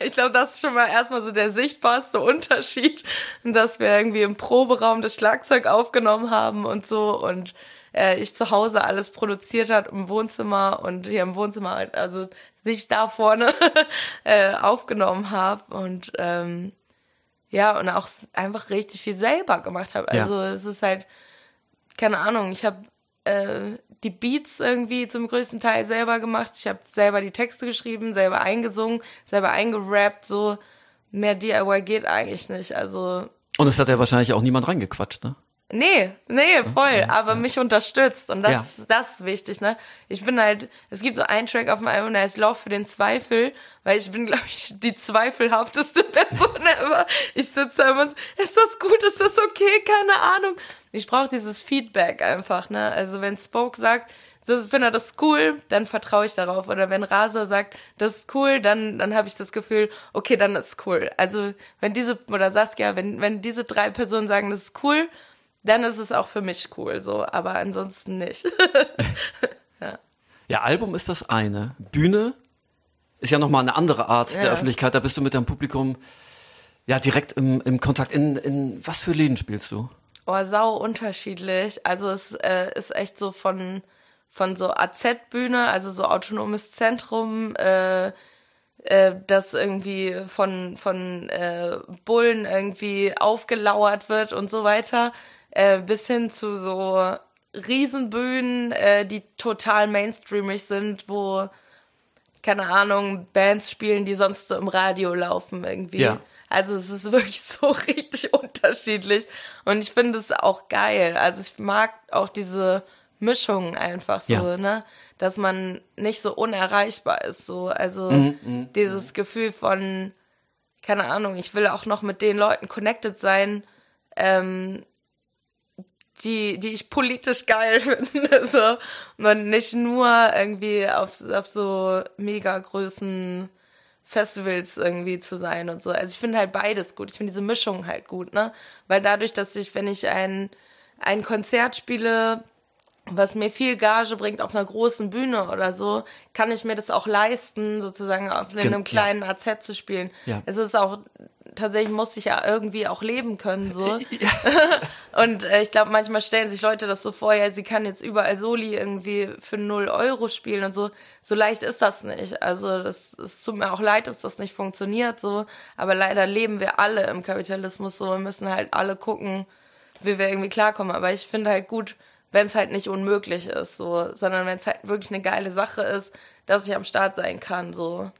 Ich glaube, das ist schon mal erstmal so der sichtbarste Unterschied, dass wir irgendwie im Proberaum das Schlagzeug aufgenommen haben und so und äh, ich zu Hause alles produziert hat im Wohnzimmer und hier im Wohnzimmer halt, also sich da vorne [LAUGHS] äh, aufgenommen habe und ähm, ja und auch einfach richtig viel selber gemacht habe. Also ja. es ist halt keine Ahnung, ich habe äh, die Beats irgendwie zum größten Teil selber gemacht. Ich habe selber die Texte geschrieben, selber eingesungen, selber eingerappt, so mehr DIY geht eigentlich nicht. Also und es hat ja wahrscheinlich auch niemand reingequatscht, ne? Nee, nee, voll, ja, aber ja. mich unterstützt und das, ja. das ist wichtig, ne? Ich bin halt, es gibt so einen Track auf dem Album, der heißt Lauf für den Zweifel, weil ich bin, [LAUGHS] glaube ich, die zweifelhafteste [LAUGHS] Person ever. Ich sitze da immer so, ist das gut, ist das okay, keine Ahnung. Ich brauche dieses Feedback einfach, ne? Also wenn Spoke sagt, das, er das cool, dann vertraue ich darauf. Oder wenn Rasa sagt, das ist cool, dann, dann habe ich das Gefühl, okay, dann ist cool. Also wenn diese, oder Saskia, wenn, wenn diese drei Personen sagen, das ist cool, dann ist es auch für mich cool, so, aber ansonsten nicht. [LAUGHS] ja. ja, Album ist das eine. Bühne ist ja nochmal eine andere Art ja. der Öffentlichkeit. Da bist du mit deinem Publikum ja direkt im, im Kontakt. In, in was für Läden spielst du? Oh, sau unterschiedlich. Also es äh, ist echt so von, von so AZ-Bühne, also so autonomes Zentrum, äh, äh, das irgendwie von, von äh, Bullen irgendwie aufgelauert wird und so weiter, äh, bis hin zu so Riesenbühnen, äh, die total mainstreamig sind, wo, keine Ahnung, Bands spielen, die sonst so im Radio laufen irgendwie. Ja. Also es ist [LAUGHS] wirklich so richtig unterschiedlich und ich finde es auch geil. Also ich mag auch diese Mischung einfach so, ja. ne? Dass man nicht so unerreichbar ist, so. Also mhm, mhm dieses mhm. Gefühl von, keine Ahnung, ich will auch noch mit den Leuten connected sein, ähm, die, die ich politisch geil [LAUGHS] finde. So. Und nicht nur irgendwie auf, auf so mega Größen Festivals irgendwie zu sein und so. Also ich finde halt beides gut. Ich finde diese Mischung halt gut, ne? Weil dadurch, dass ich, wenn ich ein, ein Konzert spiele, was mir viel Gage bringt auf einer großen Bühne oder so, kann ich mir das auch leisten, sozusagen auf in einem kleinen ja. AZ zu spielen. Ja. Es ist auch tatsächlich muss ich ja irgendwie auch leben können so. [LAUGHS] Ja. [LAUGHS] und äh, ich glaube, manchmal stellen sich Leute das so vor, ja, sie kann jetzt überall Soli irgendwie für null Euro spielen und so. So leicht ist das nicht. Also das es tut mir auch leid, dass das nicht funktioniert so. Aber leider leben wir alle im Kapitalismus so und müssen halt alle gucken, wie wir irgendwie klarkommen. Aber ich finde halt gut, wenn es halt nicht unmöglich ist, so, sondern wenn es halt wirklich eine geile Sache ist, dass ich am Start sein kann, so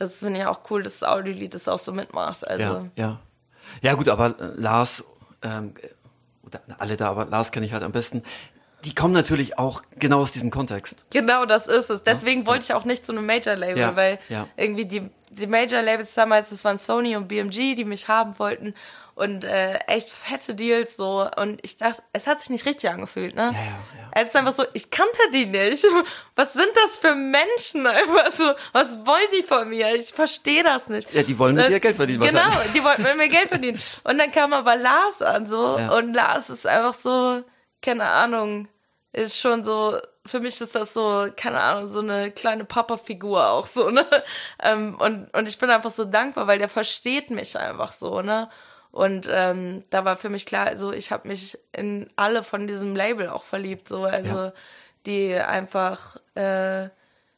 das finde ich auch cool, dass das Audiolied das auch so mitmacht. Also. Ja, ja. Ja, gut, aber äh, Lars, ähm, oder alle da, aber Lars kenne ich halt am besten. Die kommen natürlich auch genau aus diesem Kontext. Genau, das ist es. Deswegen ja, wollte ich auch nicht zu einem Major-Label, ja, weil ja. irgendwie die, die Major-Labels damals, das waren Sony und BMG, die mich haben wollten und äh, echt fette Deals so. Und ich dachte, es hat sich nicht richtig angefühlt, ne? Ja, ja, ja. Es ist einfach so, ich kannte die nicht. [LAUGHS] Was sind das für Menschen? [LAUGHS] Einfach so, was wollen die von mir? Ich verstehe das nicht. Ja, die wollen mit dir Geld verdienen. Genau, die wollten mit mir Geld verdienen. Und dann kam aber Lars an so ja. und Lars ist einfach so, keine Ahnung, ist schon so, für mich ist das so, keine Ahnung, so eine kleine Papa-Figur auch so, ne? [LAUGHS] Ähm, und, und ich bin einfach so dankbar, weil der versteht mich einfach so, ne? Und ähm, da war für mich klar, also ich habe mich in alle von diesem Label auch verliebt, so also ja. die einfach äh,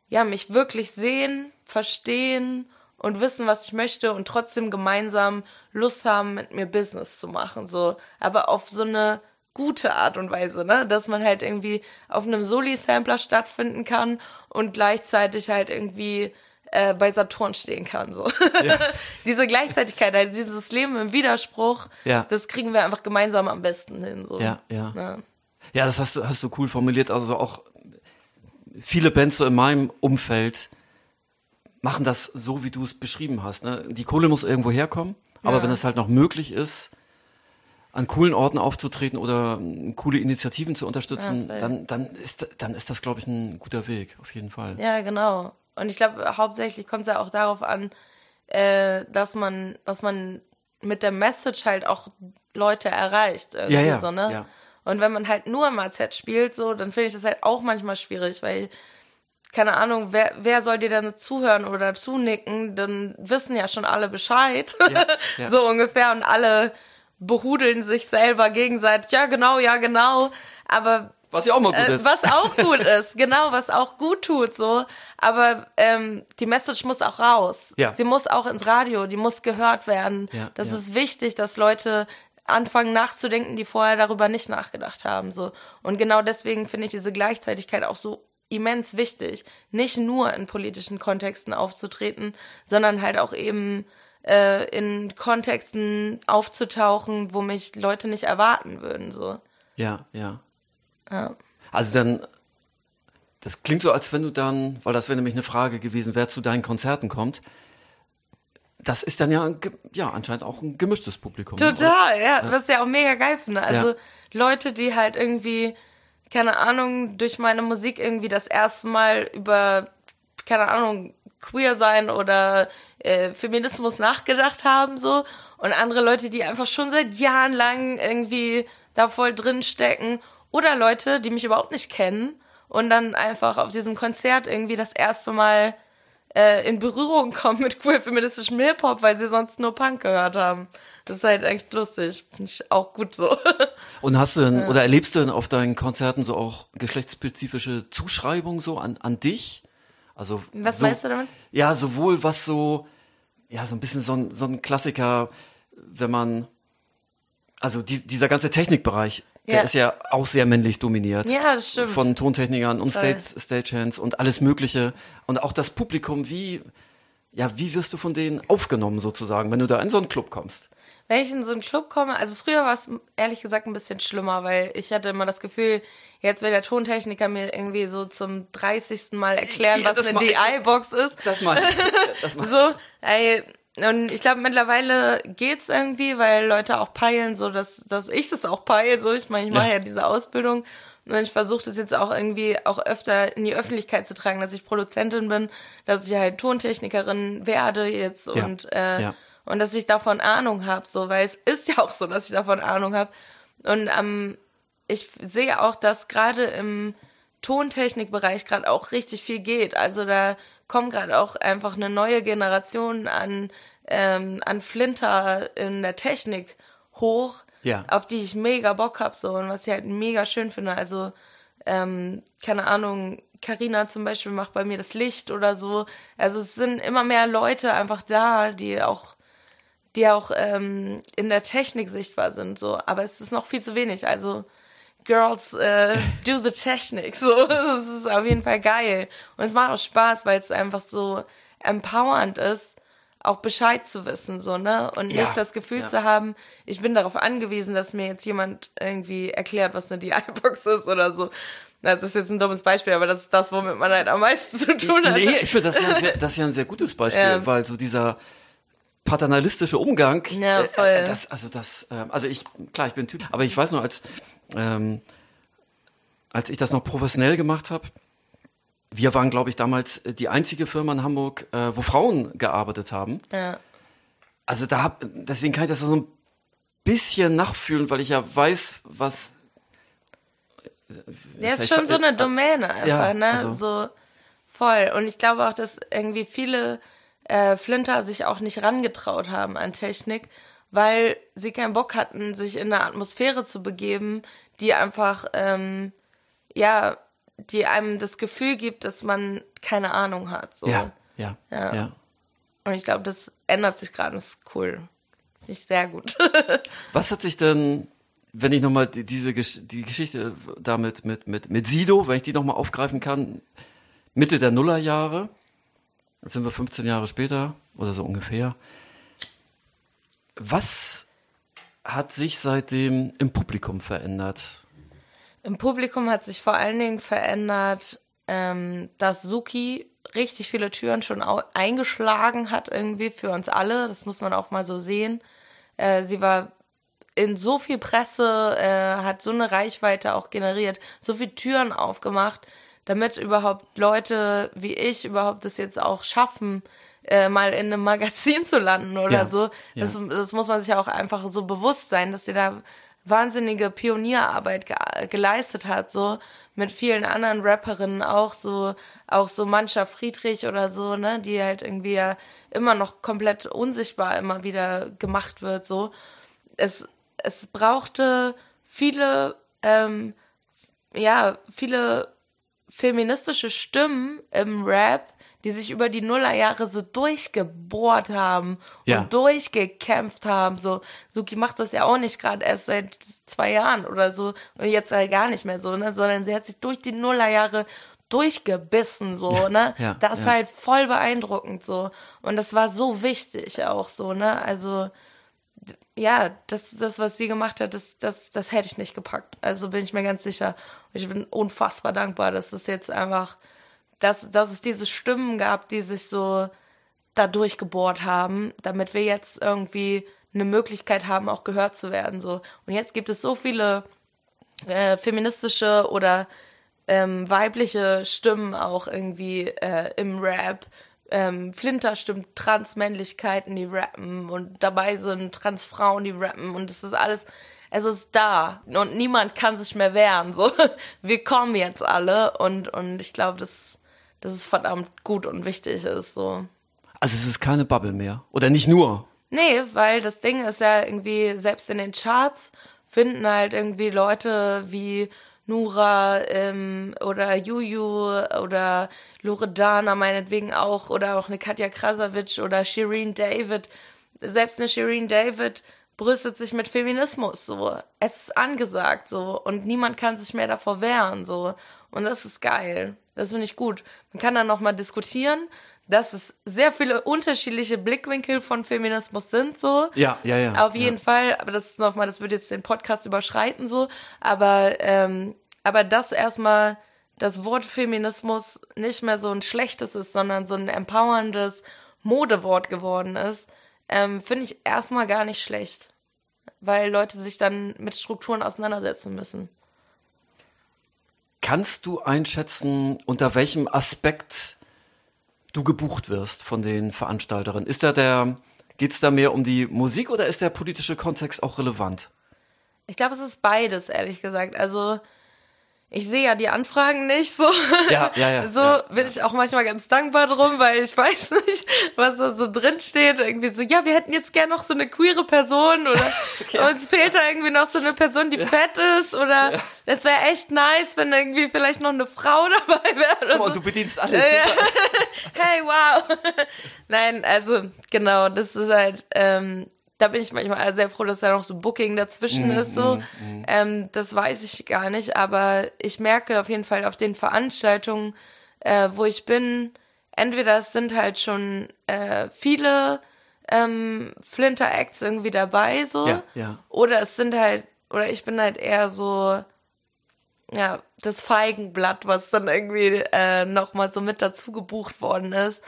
ja mich wirklich sehen, verstehen und wissen, was ich möchte und trotzdem gemeinsam Lust haben, mit mir Business zu machen, so. Aber auf so eine gute Art und Weise, ne? Dass man halt irgendwie auf einem Soli-Sampler stattfinden kann und gleichzeitig halt irgendwie äh, bei Saturn stehen kann. So. Ja. [LAUGHS] Diese Gleichzeitigkeit, also dieses Leben im Widerspruch, ja. das kriegen wir einfach gemeinsam am besten hin. So. Ja, ja. Ja, ja das hast du, hast du cool formuliert. Also auch viele Bands so in meinem Umfeld machen das so, wie du es beschrieben hast. Ne? Die Kohle muss irgendwo herkommen, aber ja. wenn es halt noch möglich ist, an coolen Orten aufzutreten oder coole Initiativen zu unterstützen, ja, dann, dann ist, dann ist das, glaube ich, ein guter Weg, auf jeden Fall. Ja, genau. Und ich glaube, hauptsächlich kommt es ja auch darauf an, äh, dass man, dass man mit der Message halt auch Leute erreicht. Irgendwie ja, ja, so, ne? Ja. Und wenn man halt nur im AZ spielt, so, dann finde ich das halt auch manchmal schwierig, weil, keine Ahnung, wer, wer soll dir dann zuhören oder zunicken? Dann wissen ja schon alle Bescheid. Ja, [LAUGHS] ja. so ungefähr. Und alle behudeln sich selber gegenseitig. Ja, genau, ja, genau. Aber was ja auch mal gut äh, ist. Was auch gut [LAUGHS] ist, genau, was auch gut tut, so. Aber ähm, die Message muss auch raus. Ja. Sie muss auch ins Radio, die muss gehört werden. Ja, das ja. ist wichtig, dass Leute anfangen nachzudenken, die vorher darüber nicht nachgedacht haben. So. Und genau deswegen finde ich diese Gleichzeitigkeit auch so immens wichtig. Nicht nur in politischen Kontexten aufzutreten, sondern halt auch eben äh, in Kontexten aufzutauchen, wo mich Leute nicht erwarten würden. So. Ja, ja. Ja. Also dann, das klingt so, als wenn du dann, weil das wäre nämlich eine Frage gewesen, wer zu deinen Konzerten kommt. Das ist dann ja, ja anscheinend auch ein gemischtes Publikum. Total, ja, ja, was ja auch mega geil finde. Also ja. Leute, die halt irgendwie, keine Ahnung, durch meine Musik irgendwie das erste Mal über, keine Ahnung, queer sein oder äh, Feminismus nachgedacht haben, so. Und andere Leute, die einfach schon seit Jahren lang irgendwie da voll drin stecken oder Leute, die mich überhaupt nicht kennen und dann einfach auf diesem Konzert irgendwie das erste Mal äh, in Berührung [LAUGHS] kommen mit queer feministischem Hip-Hop, weil sie sonst nur Punk gehört haben. Das ist halt echt lustig. Finde ich auch gut so. [LAUGHS] Und hast du denn, ja. oder erlebst du denn auf deinen Konzerten so auch geschlechtsspezifische Zuschreibungen so an, an dich? Also. Was so, meinst du damit? Ja, sowohl was so, ja, so ein bisschen so ein, so ein Klassiker, wenn man, also die, dieser ganze Technikbereich, der ja. ist ja auch sehr männlich dominiert. Ja, das stimmt. Von Tontechnikern und Stage, Stagehands und alles Mögliche. Und auch das Publikum, wie, ja, wie wirst du von denen aufgenommen sozusagen, wenn du da in so einen Club kommst? Wenn ich in so einen Club komme, also früher war es ehrlich gesagt ein bisschen schlimmer, weil ich hatte immer das Gefühl, jetzt will der Tontechniker mir irgendwie so zum 30. Mal erklären, ja, was eine DI-Box ist. Das mal. Das mal. [LAUGHS] so, ey, und ich glaube, mittlerweile geht's irgendwie, weil Leute auch peilen, so dass, dass ich das auch peile. So, ich meine, ich mache ja. ja diese Ausbildung und ich versuche das jetzt auch irgendwie auch öfter in die Öffentlichkeit zu tragen, dass ich Produzentin bin, dass ich halt Tontechnikerin werde jetzt ja. und äh, ja. Und dass ich davon Ahnung habe, so, weil es ist ja auch so, dass ich davon Ahnung habe. Und ähm, ich sehe auch, dass gerade im Tontechnikbereich gerade auch richtig viel geht. Also da kommt gerade auch einfach eine neue Generation an, ähm, an Flinter in der Technik hoch, ja. auf die ich mega Bock hab so und was ich halt mega schön finde. Also, ähm, keine Ahnung, Carina zum Beispiel macht bei mir das Licht oder so. Also es sind immer mehr Leute einfach da, die auch die auch ähm, in der Technik sichtbar sind, so. Aber es ist noch viel zu wenig. Also Girls äh, [LAUGHS] do the Technik. So, [LAUGHS] das ist auf jeden Fall geil. Und es macht auch Spaß, weil es einfach so empowernd ist, auch Bescheid zu wissen, so, ne? Und ja, nicht das Gefühl ja. zu haben, ich bin darauf angewiesen, dass mir jetzt jemand irgendwie erklärt, was eine DI-Box ist oder so. Das ist jetzt ein dummes Beispiel, aber das ist das, womit man halt am meisten zu tun hat. Nee, ich finde, das, ja [LAUGHS] das ist ja ein sehr gutes Beispiel, ja. weil so dieser, paternalistische Umgang. Ja, voll. Äh, das, also das, äh, also ich, klar, ich bin Typ, aber ich weiß noch, als, ähm, als ich das noch professionell gemacht habe, wir waren, glaube ich, damals die einzige Firma in Hamburg, äh, wo Frauen gearbeitet haben. Ja. Also da hab, deswegen kann ich das so ein bisschen nachfühlen, weil ich ja weiß, was. Ja, ist schon so eine Domäne einfach, ja, ne? Also, so voll. Und ich glaube auch, dass irgendwie viele äh, Flinter sich auch nicht rangetraut haben an Technik, weil sie keinen Bock hatten, sich in eine Atmosphäre zu begeben, die einfach, ähm, ja, die einem das Gefühl gibt, dass man keine Ahnung hat. So. Ja, ja, ja. ja. Und ich glaube, das ändert sich gerade. Das ist cool. Finde ich sehr gut. [LAUGHS] Was hat sich denn, wenn ich nochmal die, diese die Geschichte damit mit, mit, mit Sido, wenn ich die nochmal aufgreifen kann, Mitte der Nullerjahre, jetzt sind wir 15 Jahre später oder so ungefähr. Was hat sich seitdem im Publikum verändert? Im Publikum hat sich vor allen Dingen verändert, ähm, dass Suki richtig viele Türen schon eingeschlagen hat irgendwie für uns alle. Das muss man auch mal so sehen. Äh, sie war in so viel Presse, äh, hat so eine Reichweite auch generiert, so viele Türen aufgemacht, damit überhaupt Leute wie ich überhaupt das jetzt auch schaffen, äh, mal in einem Magazin zu landen oder ja, so. Das, ja. das muss man sich auch einfach so bewusst sein, dass sie da wahnsinnige Pionierarbeit ge geleistet hat, so mit vielen anderen Rapperinnen auch so, auch so Mancha Friedrich oder so, ne, die halt irgendwie ja immer noch komplett unsichtbar immer wieder gemacht wird, so. Es, es brauchte viele, ähm, ja, viele feministische Stimmen im Rap, die sich über die Nullerjahre so durchgebohrt haben ja. und durchgekämpft haben. So, Suki macht das ja auch nicht gerade erst seit zwei Jahren oder so und jetzt halt gar nicht mehr so, ne, sondern sie hat sich durch die Nullerjahre durchgebissen, so, ne? Ja, das ist halt voll beeindruckend, so. Und das war so wichtig auch so, ne? Also, ja, das, das, was sie gemacht hat, das, das, das hätte ich nicht gepackt. Also bin ich mir ganz sicher. Ich bin unfassbar dankbar, dass es jetzt einfach dass, dass es diese Stimmen gab, die sich so da durchgebohrt haben, damit wir jetzt irgendwie eine Möglichkeit haben, auch gehört zu werden. So. Und jetzt gibt es so viele äh, feministische oder ähm, weibliche Stimmen auch irgendwie äh, im Rap. Ähm, Flinter stimmt Transmännlichkeiten, die rappen und dabei sind Transfrauen, die rappen und es ist alles, es ist da und niemand kann sich mehr wehren. So, [LAUGHS] wir kommen jetzt alle und und ich glaube, das dass es verdammt gut und wichtig ist. So. Also es ist keine Bubble mehr. Oder nicht nur. Nee, weil das Ding ist ja irgendwie, selbst in den Charts finden halt irgendwie Leute wie Nura ähm, oder Juju oder Loredana meinetwegen auch oder auch eine Katja Krasavitsch oder Shireen David. Selbst eine Shireen David brüstet sich mit Feminismus so. Es ist angesagt so und niemand kann sich mehr davor wehren so und das ist geil. Das finde ich gut. Man kann dann nochmal diskutieren, dass es sehr viele unterschiedliche Blickwinkel von Feminismus sind, so. Ja, ja, ja. Auf jeden ja. Fall. Aber das ist nochmal, das würde jetzt den Podcast überschreiten, so. Aber, ähm, aber das erstmal, das Wort Feminismus nicht mehr so ein schlechtes ist, sondern so ein empowerndes Modewort geworden ist, ähm, finde ich erstmal gar nicht schlecht. Weil Leute sich dann mit Strukturen auseinandersetzen müssen. Kannst du einschätzen, unter welchem Aspekt du gebucht wirst von den Veranstalterinnen? Ist da der, geht's da mehr um die Musik oder ist der politische Kontext auch relevant? Ich glaube, es ist beides, ehrlich gesagt. Also, ich sehe ja die Anfragen nicht so. Ja, ja, ja. So ja, bin ich auch manchmal ganz dankbar drum, weil ich weiß [LAUGHS] nicht, was da so drin steht. Irgendwie so, ja, wir hätten jetzt gern noch so eine queere Person oder [LAUGHS] okay. uns fehlt da irgendwie noch so eine Person, die ja. fett ist oder es wäre echt nice, wenn irgendwie vielleicht noch eine Frau [LAUGHS] dabei wäre. Oh, so. du bedienst alles. hey, wow. Nein, also genau, das ist halt ähm, da bin ich manchmal sehr froh, dass da noch so Booking dazwischen mm, ist. So, mm, mm. Ähm, das weiß ich gar nicht, aber ich merke auf jeden Fall auf den Veranstaltungen, äh, wo ich bin, entweder es sind halt schon äh, viele ähm, Flinter-Acts irgendwie dabei, so, ja, ja. oder es sind halt, oder ich bin halt eher so ja, das Feigenblatt, was dann irgendwie äh, nochmal so mit dazu gebucht worden ist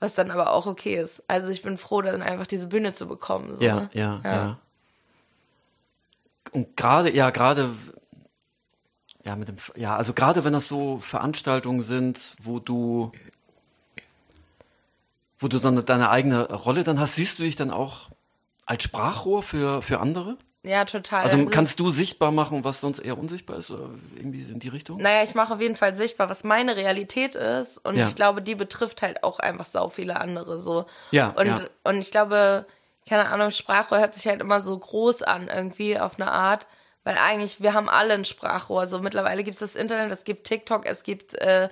was dann aber auch okay ist. Also ich bin froh, dann einfach diese Bühne zu bekommen. So. Ja, ja, ja, ja. Und gerade, ja, gerade, ja, mit dem, ja, also gerade wenn das so Veranstaltungen sind, wo du, wo du dann deine eigene Rolle dann hast, siehst du dich dann auch als Sprachrohr für, für andere? Ja, total. Also, also kannst du sichtbar machen, was sonst eher unsichtbar ist oder irgendwie in die Richtung? Naja, ich mache auf jeden Fall sichtbar, was meine Realität ist und ja. ich glaube, die betrifft halt auch einfach sau viele andere so. Ja. Und, ja. und ich glaube, keine Ahnung, Sprachrohr hört sich halt immer so groß an irgendwie auf eine Art, weil eigentlich, wir haben alle ein Sprachrohr. So mittlerweile gibt es das Internet, es gibt TikTok, es gibt äh,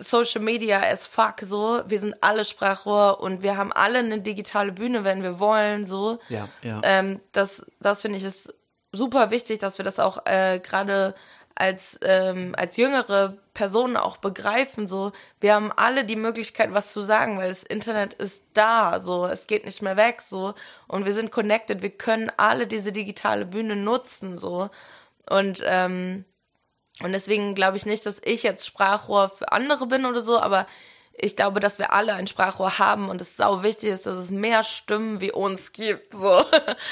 Social Media as fuck so. Wir sind alle Sprachrohr und wir haben alle eine digitale Bühne, wenn wir wollen so. Ja, ja. Ähm, das das finde ich ist super wichtig, dass wir das auch äh, gerade als ähm, als jüngere Personen auch begreifen so wir haben alle die Möglichkeit was zu sagen weil das Internet ist da so es geht nicht mehr weg so und wir sind connected wir können alle diese digitale Bühne nutzen so und ähm, und deswegen glaube ich nicht dass ich jetzt Sprachrohr für andere bin oder so aber ich glaube, dass wir alle ein Sprachrohr haben und es sau wichtig ist, dass es mehr Stimmen wie uns gibt, so,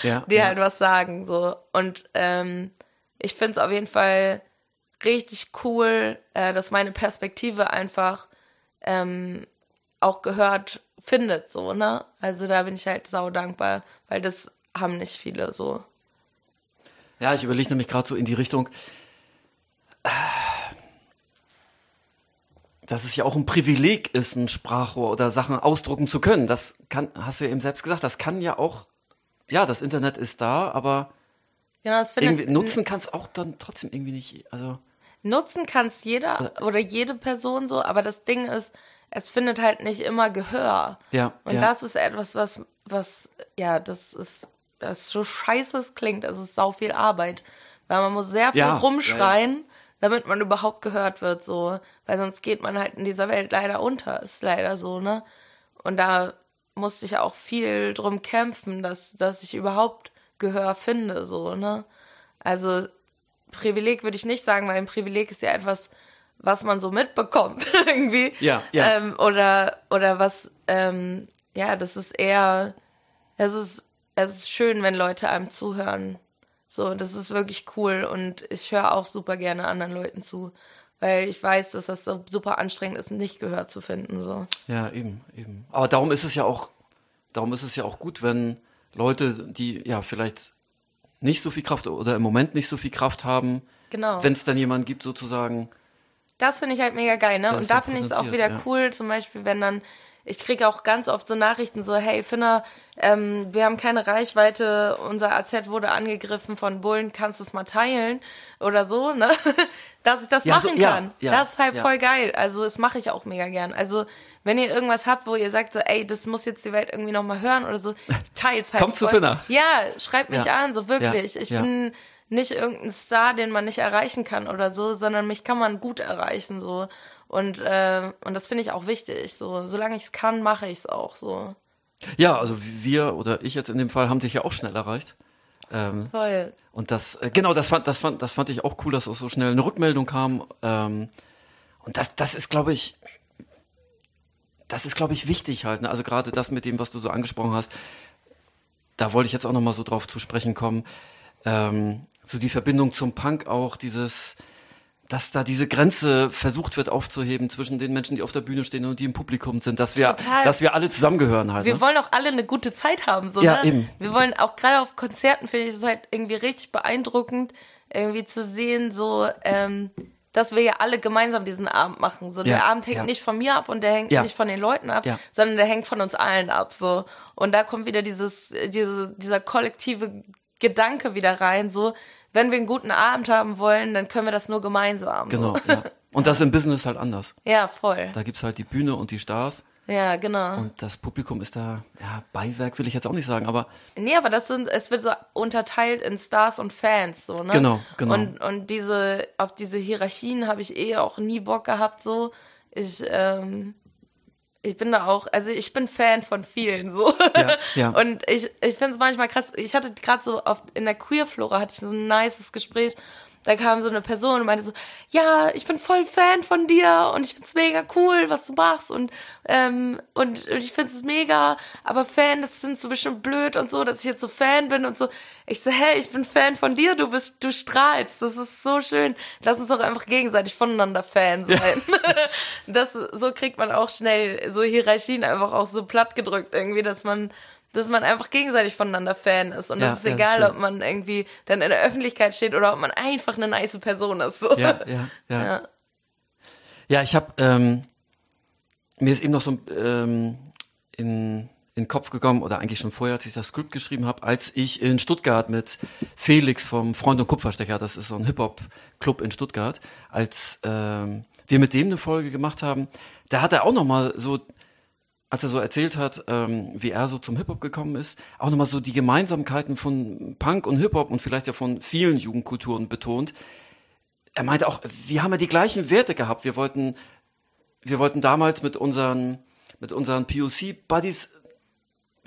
ja, [LAUGHS] die ja. halt was sagen, so. Und ähm, ich finde es auf jeden Fall richtig cool, äh, dass meine Perspektive einfach ähm, auch gehört findet, so, ne? Also da bin ich halt sau dankbar, weil das haben nicht viele so. Ja, ich überlege nämlich gerade so in die Richtung, dass es ja auch ein Privileg ist, ein Sprachrohr oder Sachen ausdrucken zu können. Das kann, hast du ja eben selbst gesagt, das kann ja auch, ja, das Internet ist da, aber das findet, nutzen kann es auch dann trotzdem irgendwie nicht. Also Nutzen kann es jeder oder jede Person so, aber das Ding ist, es findet halt nicht immer Gehör. Ja. Und ja. das ist etwas, was, was, ja, das ist, das so scheiße es klingt, es ist sau viel Arbeit. Weil man muss sehr viel ja, rumschreien, ja, damit man überhaupt gehört wird, so. Weil sonst geht man halt in dieser Welt leider unter, ist leider so, ne? Und da musste ich auch viel drum kämpfen, dass, dass ich überhaupt Gehör finde, so, ne? Also Privileg würde ich nicht sagen, weil ein Privileg ist ja etwas, was man so mitbekommt [LAUGHS] irgendwie. Ja, ja. Ähm, oder oder was, ähm, ja, das ist eher, es ist es ist schön, wenn Leute einem zuhören. So, das ist wirklich cool und ich höre auch super gerne anderen Leuten zu, weil ich weiß, dass das so super anstrengend ist, nicht gehört zu finden. So. Ja, eben, eben. Aber darum ist es ja auch, darum ist es ja auch gut, wenn Leute, die ja vielleicht nicht so viel Kraft oder im Moment nicht so viel Kraft haben. Genau. Wenn es dann jemanden gibt, sozusagen. Das finde ich halt mega geil, ne? Und da finde ich es auch wieder ja. cool, zum Beispiel, wenn dann, ich kriege auch ganz oft so Nachrichten so, hey Finna, ähm, wir haben keine Reichweite, unser AZ wurde angegriffen von Bullen, kannst du es mal teilen? Oder so, ne? [LAUGHS] Dass ich das ja, machen so, kann. Ja, das ist halt voll geil. Also das mache ich auch mega gern. Also wenn ihr irgendwas habt, wo ihr sagt so, ey, das muss jetzt die Welt irgendwie nochmal hören oder so, teils halt. Kommt zu Finna. Ja, schreibt mich an, so wirklich. ich bin nicht irgendein Star, den man nicht erreichen kann oder so, sondern mich kann man gut erreichen so und äh, und das finde ich auch wichtig. So solange ich es kann, mache ich es auch so. Ja, also wir oder ich jetzt in dem Fall haben dich ja auch schnell erreicht. Ähm, Voll. Und das äh, genau, das fand das fand das fand ich auch cool, dass auch so schnell eine Rückmeldung kam. Ähm, und das das ist, glaube ich, das ist, glaube ich, wichtig halt. Ne? Also gerade das mit dem, was du so angesprochen hast, da wollte ich jetzt auch noch mal so drauf zu sprechen kommen. Ähm, so die Verbindung zum Punk auch, dieses, dass da diese Grenze versucht wird aufzuheben zwischen den Menschen, die auf der Bühne stehen und die im Publikum sind, dass wir, Total. dass wir alle zusammengehören halt. Wir ne? wollen auch alle eine gute Zeit haben, so, ja, ne? Eben. Wir wollen auch gerade auf Konzerten finde ich es halt irgendwie richtig beeindruckend, irgendwie zu sehen, so, ähm, dass wir ja alle gemeinsam diesen Abend machen. So, der Abend hängt ja. nicht von mir ab und der hängt ja. nicht von den Leuten ab, ja. sondern der hängt von uns allen ab. So. Und da kommt wieder dieses, diese, dieser kollektive Gedanke wieder rein, so, wenn wir einen guten Abend haben wollen, dann können wir das nur gemeinsam. Genau, so. ja. [LAUGHS] Und das im Business halt anders. Ja, voll. Da gibt's halt die Bühne und die Stars. Ja, genau. Und das Publikum ist da, ja, Beiwerk will ich jetzt auch nicht sagen, aber. Nee, aber das sind, es wird so unterteilt in Stars und Fans, so, ne? Genau, genau. Und, und diese, auf diese Hierarchien habe ich eh auch nie Bock gehabt, so. Ich, ähm, ich bin da auch, also ich bin Fan von vielen so. Ja, ja. [LAUGHS] Und ich, ich finde es manchmal krass. Ich hatte gerade so auf, in der Queer-Flora hatte ich so ein nices Gespräch da kam so eine Person und meinte so, ja, ich bin voll Fan von dir und ich find's mega cool, was du machst und ähm, und, und ich find's mega, aber Fan, das sind so bestimmt blöd und so, dass ich jetzt so Fan bin und so. Ich so, hey, ich bin Fan von dir, du bist, du strahlst, das ist so schön. Lass uns doch einfach gegenseitig voneinander Fan sein. Ja. [LAUGHS] das, so kriegt man auch schnell so Hierarchien einfach auch so platt gedrückt irgendwie, dass man dass man einfach gegenseitig voneinander Fan ist und ja, das ist egal, ob man irgendwie dann in der Öffentlichkeit steht oder ob man einfach eine nice Person ist. So. Ja, ja, ja. Ja, ja ich habe ähm, mir ist eben noch so ähm, in in den Kopf gekommen oder eigentlich schon vorher, als ich das Skript geschrieben habe, als ich in Stuttgart mit Felix vom Freund und Kupferstecher, das ist so ein Hip Hop Club in Stuttgart, als ähm, wir mit dem eine Folge gemacht haben, da hat er auch nochmal so, als er so erzählt hat, ähm, wie er so zum Hip-Hop gekommen ist, auch nochmal so die Gemeinsamkeiten von Punk und Hip-Hop und vielleicht ja von vielen Jugendkulturen betont. Er meinte auch, wir haben ja die gleichen Werte gehabt. Wir wollten, wir wollten damals mit unseren, mit unseren POC-Buddies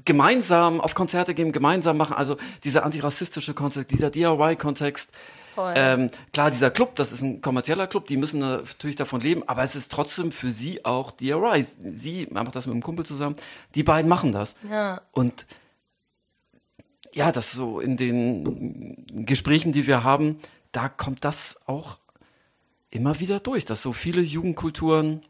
gemeinsam auf Konzerte gehen, gemeinsam machen. Also dieser antirassistische Kontext, dieser DIY-Kontext. Ähm, klar, dieser Club, das ist ein kommerzieller Club, die müssen natürlich davon leben, aber es ist trotzdem für sie auch DIY. Sie macht das mit einem Kumpel zusammen, die beiden machen das. Ja. Und ja, das so in den Gesprächen, die wir haben, da kommt das auch immer wieder durch, dass so viele Jugendkulturen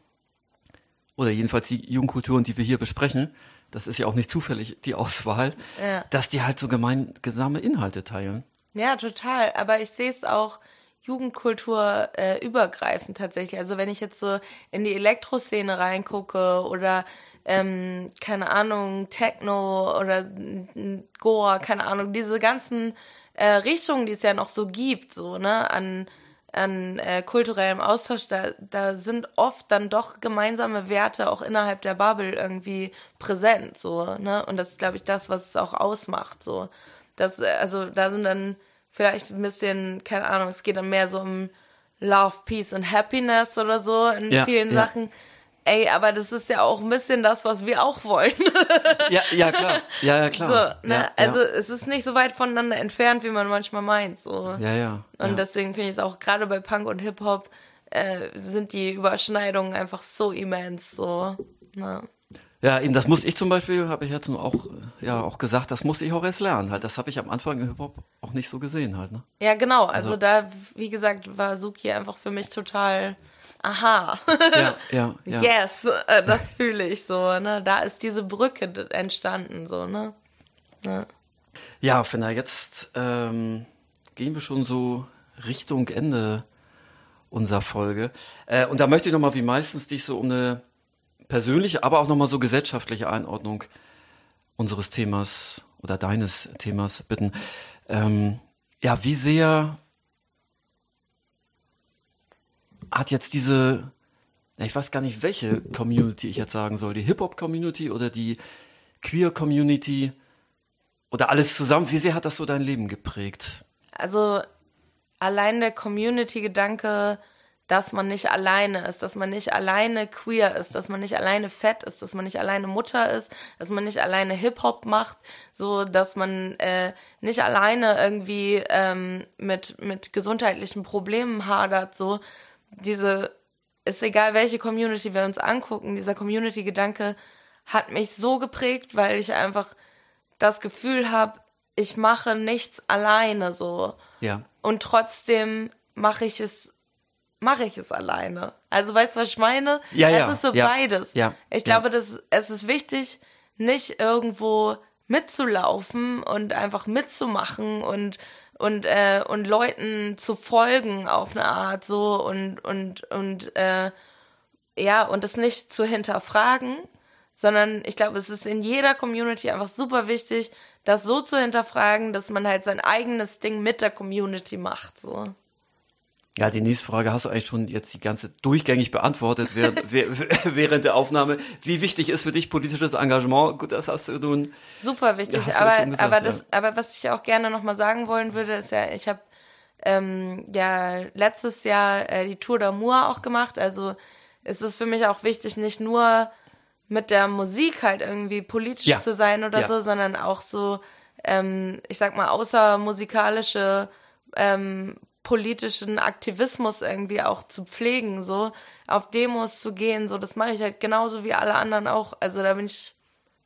oder jedenfalls die Jugendkulturen, die wir hier besprechen, das ist ja auch nicht zufällig die Auswahl, Ja. dass die halt so gemeinsame Inhalte teilen. Ja, total. Aber ich sehe es auch Jugendkultur äh, übergreifend tatsächlich. Also wenn ich jetzt so in die Elektroszene reingucke oder ähm, keine Ahnung, Techno oder mm, Goa, keine Ahnung, diese ganzen äh, Richtungen, die es ja noch so gibt, so, ne, an, an äh, kulturellem Austausch, da, da sind oft dann doch gemeinsame Werte auch innerhalb der Bubble irgendwie präsent, so, ne? Und das ist, glaube ich, das, was es auch ausmacht, so. Das, äh, also da sind dann vielleicht ein bisschen, keine Ahnung, es geht dann mehr so um Love, Peace and Happiness oder so in Ja, vielen ja. Sachen. Ey, aber das ist ja auch ein bisschen das, was wir auch wollen. Ja, ja, klar. Ja, ja, klar. so, ne? ja, also es ist nicht so weit voneinander entfernt, wie man manchmal meint. So. Ja, ja. Und deswegen finde ich es auch gerade bei Punk und Hip-Hop äh, sind die Überschneidungen einfach so immens. So. Ne? Ja, eben, das muss ich zum Beispiel, habe ich jetzt nur auch, äh, ja, auch gesagt, das muss ich auch erst lernen. Halt, das habe ich am Anfang im Hip-Hop auch nicht so gesehen halt, ne? Ja, genau. Also, Also- da, wie gesagt, war Suki einfach für mich total aha. Ja, [LAUGHS] ja, ja. Yes, äh, das fühle ich so, ne? Da ist diese Brücke entstanden, so, ne? ne? Ja, Fenner, jetzt ähm, gehen wir schon so Richtung Ende unserer Folge. Äh, und da möchte ich nochmal wie meistens dich so um eine persönliche, aber auch nochmal so gesellschaftliche Einordnung unseres Themas oder deines Themas bitten. Ähm, ja, wie sehr hat jetzt diese, ich weiß gar nicht, welche Community ich jetzt sagen soll, die Hip-Hop-Community oder die Queer-Community oder alles zusammen, wie sehr hat das so dein Leben geprägt? Also allein der Community-Gedanke, dass man nicht alleine ist, dass man nicht alleine queer ist, dass man nicht alleine fett ist, dass man nicht alleine Mutter ist, dass man nicht alleine Hip-Hop macht, so dass man äh, nicht alleine irgendwie ähm, mit, mit gesundheitlichen Problemen hadert, so diese, ist egal welche Community wir uns angucken, dieser Community-Gedanke hat mich so geprägt, weil ich einfach das Gefühl habe, ich mache nichts alleine so Ja. und trotzdem mache ich es mache ich es alleine. Also weißt du, was ich meine? Ja, es ja, ist so ja, beides. ja, ich glaube, dass es ist wichtig, nicht irgendwo mitzulaufen und einfach mitzumachen und und äh, und Leuten zu folgen auf eine Art so und und und äh, ja und es nicht zu hinterfragen, sondern ich glaube, es ist in jeder Community einfach super wichtig, das so zu hinterfragen, dass man halt sein eigenes Ding mit der Community macht so. Ja, die nächste Frage hast du eigentlich schon jetzt die ganze durchgängig beantwortet während, [LAUGHS] während der Aufnahme. Wie wichtig ist für dich politisches Engagement? Gut, das hast du nun. Super wichtig, Ja, aber, gesagt, aber, das, ja. aber was ich auch gerne nochmal sagen wollen würde, ist ja, ich habe ähm, ja letztes Jahr äh, die Tour d'Amour auch gemacht. Also es ist für mich auch wichtig, nicht nur mit der Musik halt irgendwie politisch Ja. zu sein oder so, sondern auch so, ähm, ich sag mal, außer musikalische ähm, politischen Aktivismus irgendwie auch zu pflegen, so auf Demos zu gehen, so das mache ich halt genauso wie alle anderen auch. Also da bin ich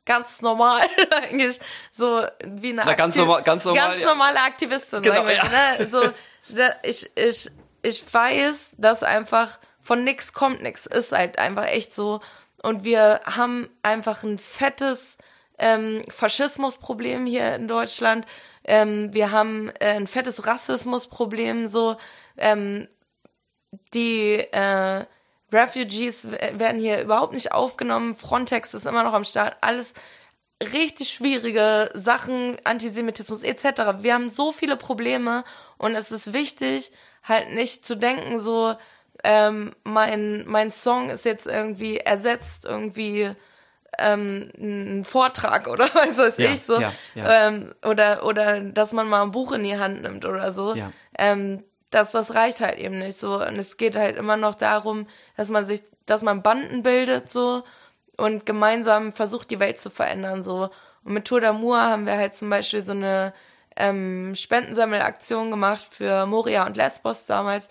ganz normal [LAUGHS] eigentlich, so wie eine Na, ganz normal- ganz normal, ganz ja. normale Aktivistin, Genau, wir ja. ne? so da, ich ich ich weiß, dass einfach von nix kommt nix, ist halt einfach echt so und wir haben einfach ein fettes ähm, Faschismusproblem hier in Deutschland. Ähm, wir haben äh, ein fettes Rassismusproblem. So ähm, die äh, Refugees werden hier überhaupt nicht aufgenommen. Frontex ist immer noch am Start. Alles richtig schwierige Sachen, Antisemitismus etc. Wir haben so viele Probleme und es ist wichtig, halt nicht zu denken, so ähm, mein, mein Song ist jetzt irgendwie ersetzt, irgendwie ähm, ein Vortrag oder [LAUGHS] was weiß ja, ich so. Ja, ja. Ähm, oder, oder dass man mal ein Buch in die Hand nimmt oder so. Ja. Ähm, das, das reicht halt eben nicht so. Und es geht halt immer noch darum, dass man sich, dass man Banden bildet so und gemeinsam versucht, die Welt zu verändern so. Und mit Tour d'Amour haben wir halt zum Beispiel so eine ähm, Spendensammelaktion gemacht für Moria und Lesbos damals.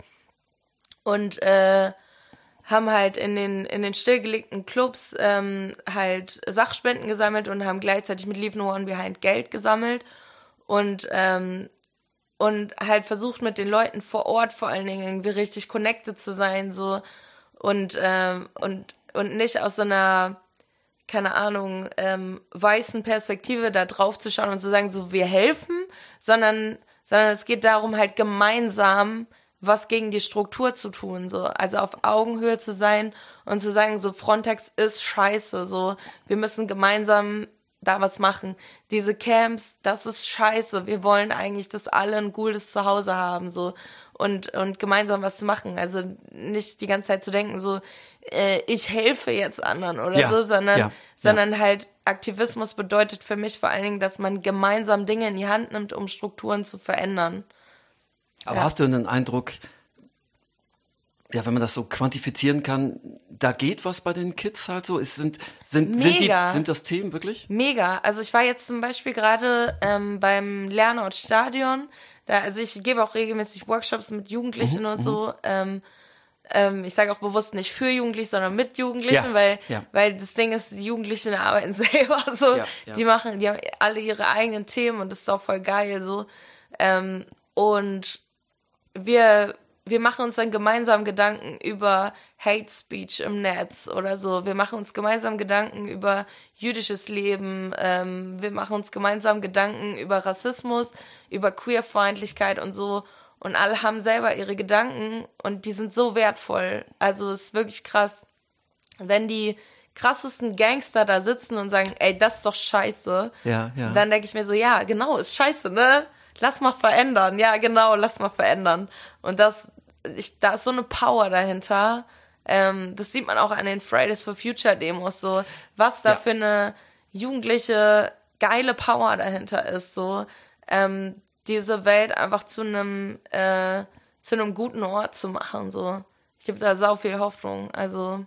Und äh, haben halt in den, in den stillgelegten Clubs ähm, halt Sachspenden gesammelt und haben gleichzeitig mit Leave No One Behind Geld gesammelt und, ähm, und halt versucht mit den Leuten vor Ort vor allen Dingen irgendwie richtig connected zu sein, so. Und, ähm, und, und nicht aus so einer, keine Ahnung, ähm, weißen Perspektive da drauf zu schauen und zu sagen, so wir helfen, sondern, sondern es geht darum, halt gemeinsam was gegen die Struktur zu tun, so, also auf Augenhöhe zu sein und zu sagen, so Frontex ist scheiße, so, wir müssen gemeinsam da was machen. Diese Camps, das ist scheiße. Wir wollen eigentlich, dass alle ein gutes Zuhause haben, so und und gemeinsam was zu machen. Also nicht die ganze Zeit zu denken, so äh, ich helfe jetzt anderen oder ja, so, sondern ja, sondern ja. halt Aktivismus bedeutet für mich vor allen Dingen, dass man gemeinsam Dinge in die Hand nimmt, um Strukturen zu verändern. Aber ja. hast du einen Eindruck, ja, wenn man das so quantifizieren kann, da geht was bei den Kids halt so? Ist, sind, sind, sind, die, sind das Themen wirklich? Mega. Also ich war jetzt zum Beispiel gerade ähm, beim Lernort Stadion. Da, also ich gebe auch regelmäßig Workshops mit Jugendlichen mhm, und so. Mhm. Ähm, ähm, ich sage auch bewusst nicht für Jugendliche, sondern mit Jugendlichen, ja, weil, ja. weil das Ding ist, die Jugendlichen arbeiten [LAUGHS] selber so. Ja, die machen, die haben alle ihre eigenen Themen und das ist auch voll geil so. Ähm, und wir, wir machen uns dann gemeinsam Gedanken über Hate Speech im Netz oder so. Wir machen uns gemeinsam Gedanken über jüdisches Leben. Ähm, wir machen uns gemeinsam Gedanken über Rassismus, über Queerfeindlichkeit und so. Und alle haben selber ihre Gedanken und die sind so wertvoll. Also es ist wirklich krass. Wenn die krassesten Gangster da sitzen und sagen, ey, das ist doch scheiße. Ja, ja. Dann denke ich mir so, ja, genau, ist scheiße, ne? Lass mal verändern. Ja, genau, lass mal verändern. Und das, ich, da ist so eine Power dahinter. Ähm, das sieht man auch an den Fridays for Future Demos, so, was da ja. für eine jugendliche, geile Power dahinter ist, so, ähm, diese Welt einfach zu einem, äh, zu einem guten Ort zu machen, so. Ich habe da sau viel Hoffnung, also,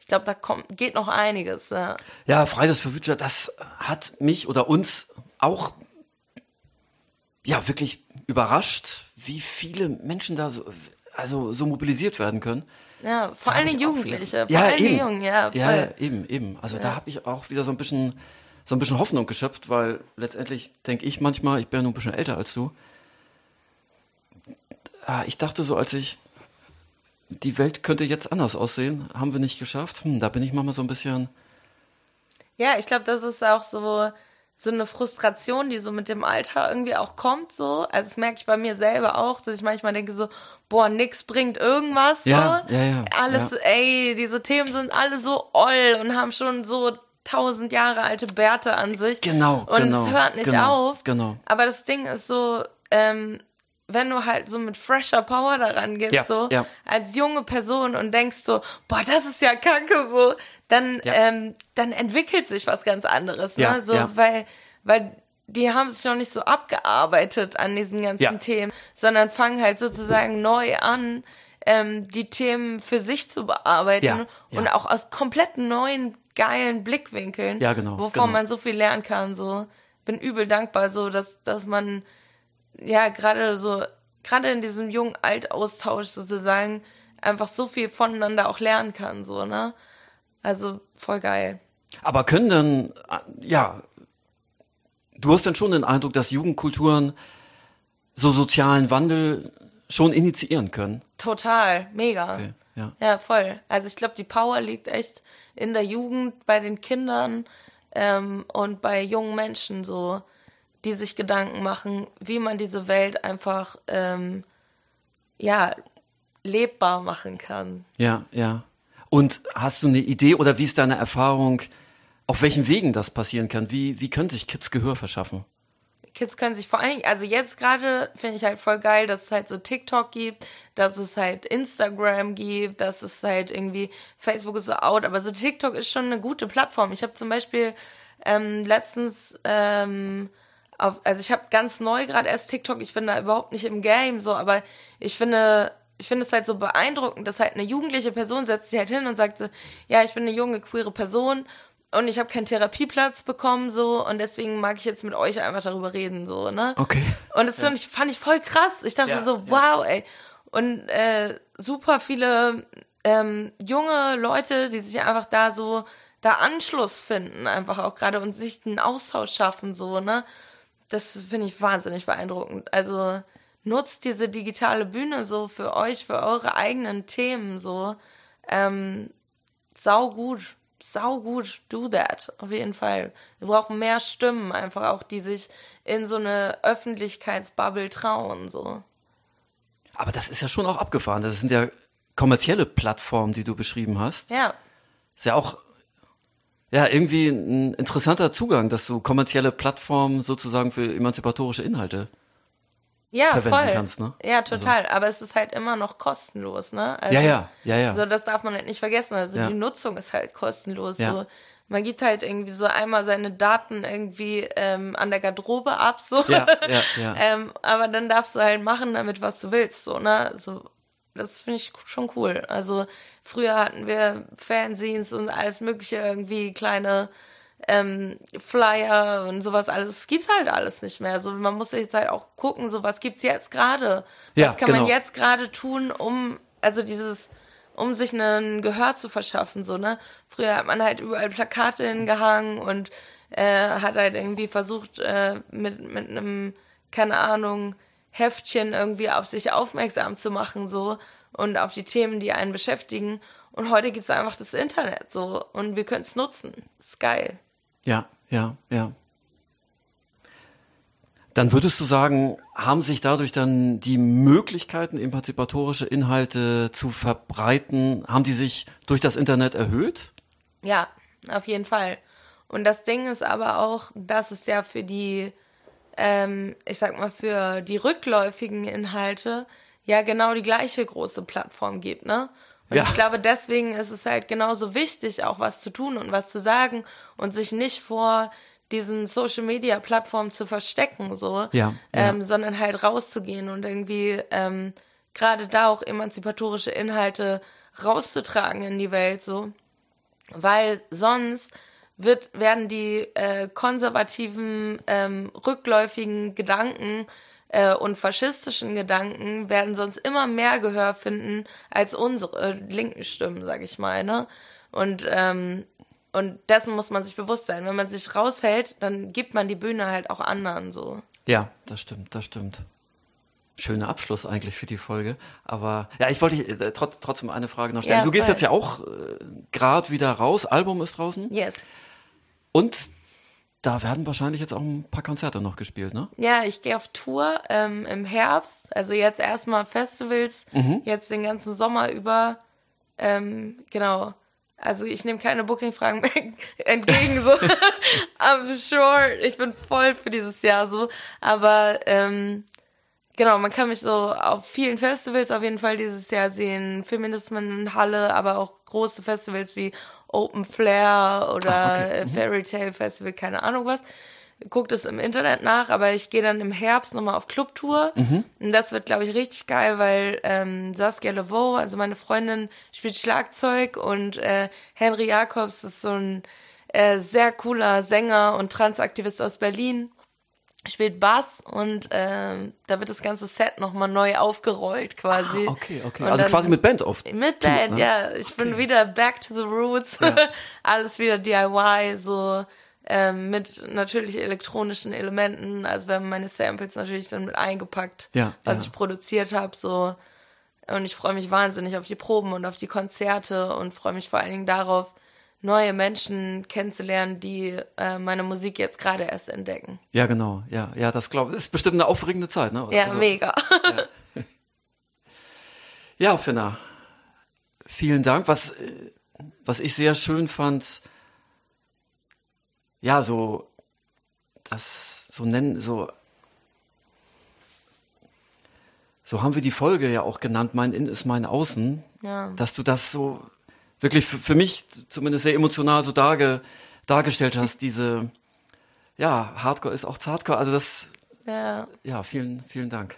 ich glaube, da kommt, geht noch einiges, ja. Ja, Fridays for Future, das hat mich oder uns auch ja wirklich überrascht, wie viele Menschen da so, also so mobilisiert werden können. Ja, vor allem Jugendliche, vor ja, allem eben. die Jungen, ja. Voll. Ja, eben, eben. Also ja. da habe ich auch wieder so ein bisschen so ein bisschen Hoffnung geschöpft, weil letztendlich denke ich manchmal, ich bin ja nur ein bisschen älter als du. Ah, ich dachte so, als ich die Welt könnte jetzt anders aussehen, haben wir nicht geschafft. Hm, da bin ich manchmal so ein bisschen. Ja, ich glaube, das ist auch so so eine Frustration, die so mit dem Alter irgendwie auch kommt, so. Also das merke ich bei mir selber auch, dass ich manchmal denke so, boah, nix bringt irgendwas, ja, so. Ja, ja, Alles, ja. ey, diese Themen sind alle so oll und haben schon so tausend Jahre alte Bärte an sich. Genau, und genau. Und es hört nicht genau, auf. Genau. Aber das Ding ist so, ähm, wenn du halt so mit fresher Power daran gehst, ja, so ja. als junge Person und denkst so, boah, das ist ja kacke, so, dann, ja. ähm, dann entwickelt sich was ganz anderes, ne? so, weil, weil die haben sich noch nicht so abgearbeitet an diesen ganzen Themen, sondern fangen halt sozusagen neu an, ähm, die Themen für sich zu bearbeiten und auch aus komplett neuen geilen Blickwinkeln, ja, genau, wovon genau. man so viel lernen kann, so. Bin übel dankbar, so, dass, dass man, ja, gerade so, gerade in diesem jungen Altaustausch sozusagen einfach so viel voneinander auch lernen kann, so, ne? Also voll geil. Aber können denn, ja, du hast dann schon den Eindruck, dass Jugendkulturen so sozialen Wandel schon initiieren können? Total, mega. Okay, ja. ja, voll. Also ich glaube, die Power liegt echt in der Jugend, bei den Kindern ähm, und bei jungen Menschen so die sich Gedanken machen, wie man diese Welt einfach ähm, ja lebbar machen kann. Ja, ja. Und hast du eine Idee oder wie ist deine Erfahrung, auf welchen Wegen das passieren kann? Wie, wie können sich Kids Gehör verschaffen? Kids können sich vor allem, also jetzt gerade finde ich halt voll geil, dass es halt so TikTok gibt, dass es halt Instagram gibt, dass es halt irgendwie Facebook ist so out, aber so TikTok ist schon eine gute Plattform. Ich habe zum Beispiel ähm, letztens ähm, auf, also ich habe ganz neu gerade erst TikTok, ich bin da überhaupt nicht im Game, so, aber ich finde, ich finde es halt so beeindruckend, dass halt eine jugendliche Person setzt sich halt hin und sagt so, ja, ich bin eine junge, queere Person und ich habe keinen Therapieplatz bekommen so und deswegen mag ich jetzt mit euch einfach darüber reden so ne? Okay. Und das ja. fand, ich, fand ich voll krass. Ich dachte ja, so wow ja. ey. Und äh, super viele ähm, junge Leute die sich einfach da so da Anschluss finden einfach auch gerade und sich einen Austausch schaffen so ne das finde ich wahnsinnig beeindruckend also nutzt diese digitale Bühne so für euch für eure eigenen Themen so ähm, sau gut sau gut, do that, auf jeden Fall. Wir brauchen mehr Stimmen, einfach auch, die sich in so eine Öffentlichkeitsbubble trauen, so. Aber das ist ja schon auch abgefahren. Das sind ja kommerzielle Plattformen, die du beschrieben hast. Ja. Ist ja auch, ja, irgendwie ein interessanter Zugang, dass du kommerzielle Plattformen sozusagen für emanzipatorische Inhalte ja, voll. kannst, ne? Ja, also total. Also. Aber es ist halt immer noch kostenlos, ne? Also, ja, ja, ja, ja. So, das darf man halt nicht vergessen. Also ja. die Nutzung ist halt kostenlos. Ja. So, man gibt halt irgendwie so einmal seine Daten irgendwie ähm, an der Garderobe ab, so. Ja, ja, [LAUGHS] ja. ähm, aber dann darfst du halt machen damit, was du willst, so, ne? So, das finde ich schon cool. Also früher hatten wir Fernsehens und alles mögliche irgendwie kleine ähm, Flyer und sowas alles. Das gibt's halt alles nicht mehr. Also man muss jetzt halt auch gucken, so was gibt's jetzt gerade? Ja, was kann genau. man jetzt gerade tun, um also dieses um sich einen Gehör zu verschaffen, so, ne? Früher hat man halt überall Plakate hingehangen und äh, hat halt irgendwie versucht, äh, mit, mit einem, keine Ahnung, Heftchen irgendwie auf sich aufmerksam zu machen, so, und auf die Themen, die einen beschäftigen. Und heute gibt's einfach das Internet, so, und wir können es nutzen. ist geil. Ja, ja, ja. Dann würdest du sagen, haben sich dadurch dann die Möglichkeiten, emanzipatorische Inhalte zu verbreiten, haben die sich durch das Internet erhöht? Ja, auf jeden Fall. Und das Ding ist aber auch, dass es ja für die, ähm, ich sag mal, für die rückläufigen Inhalte ja genau die gleiche große Plattform gibt, ne? Und ja. ich glaube, deswegen ist es halt genauso wichtig, auch was zu tun und was zu sagen und sich nicht vor diesen Social Media Plattformen zu verstecken, so, ja, ähm, ja. sondern halt rauszugehen und irgendwie ähm, gerade da auch emanzipatorische Inhalte rauszutragen in die Welt, so, weil sonst wird werden die äh, konservativen ähm, rückläufigen Gedanken äh, und faschistischen Gedanken werden sonst immer mehr Gehör finden als unsere äh, linken Stimmen, sag ich mal, ne? Und ähm, und dessen muss man sich bewusst sein. Wenn man sich raushält, dann gibt man die Bühne halt auch anderen so. Ja, das stimmt, das stimmt. Schöner Abschluss eigentlich für die Folge. Aber ja, ich wollte äh, trotz, trotzdem eine Frage noch stellen. Ja, du gehst jetzt ja auch äh, gerade wieder raus. Album ist draußen. Yes. Und da werden wahrscheinlich jetzt auch ein paar Konzerte noch gespielt, ne? Ja, ich gehe auf Tour ähm, im Herbst. Also jetzt erstmal Festivals, mhm. jetzt den ganzen Sommer über. Ähm, genau. Also ich nehme keine Booking-Fragen [LAUGHS] entgegen, so. [LAUGHS] I'm sure, ich bin voll für dieses Jahr so. Aber ähm, genau, man kann mich so auf vielen Festivals auf jeden Fall dieses Jahr sehen. Feminismen Halle, aber auch große Festivals wie Open Flair oder Ach, okay. mhm. Fairy Tale Festival, keine Ahnung was. Guckt es im Internet nach, aber ich gehe dann im Herbst nochmal auf Clubtour. Mhm. Und das wird, glaube ich, richtig geil, weil ähm, Saskia Levaux, also meine Freundin, spielt Schlagzeug und äh, Henry Jacobs ist so ein äh, sehr cooler Sänger und Transaktivist aus Berlin spielt Bass und ähm, da wird das ganze Set nochmal neu aufgerollt quasi. Ah, okay, okay. Und also quasi mit Band auf. Mit Band, ne? ja. Ich okay. bin wieder back to the roots. Ja. [LAUGHS] Alles wieder DIY, so ähm, mit natürlich elektronischen Elementen. Also wir haben meine Samples natürlich dann mit eingepackt, ja, was ja. ich produziert habe, so. Und ich freue mich wahnsinnig auf die Proben und auf die Konzerte und freue mich vor allen Dingen darauf, neue Menschen kennenzulernen, die äh, meine Musik jetzt gerade erst entdecken. Ja, genau. Ja, ja, das glaube ich. Ist bestimmt eine aufregende Zeit, ne? Ja, also, mega. Ja, [LAUGHS] ja Finna, vielen Dank. Was, was ich sehr schön fand, ja, so, das, so nennen, so, so haben wir die Folge ja auch genannt, mein Innen ist mein Außen, ja. dass du das so wirklich für, für mich zumindest sehr emotional so darge, dargestellt hast, diese, ja, Hardcore ist auch Zartcore, also das, ja, ja vielen, vielen Dank.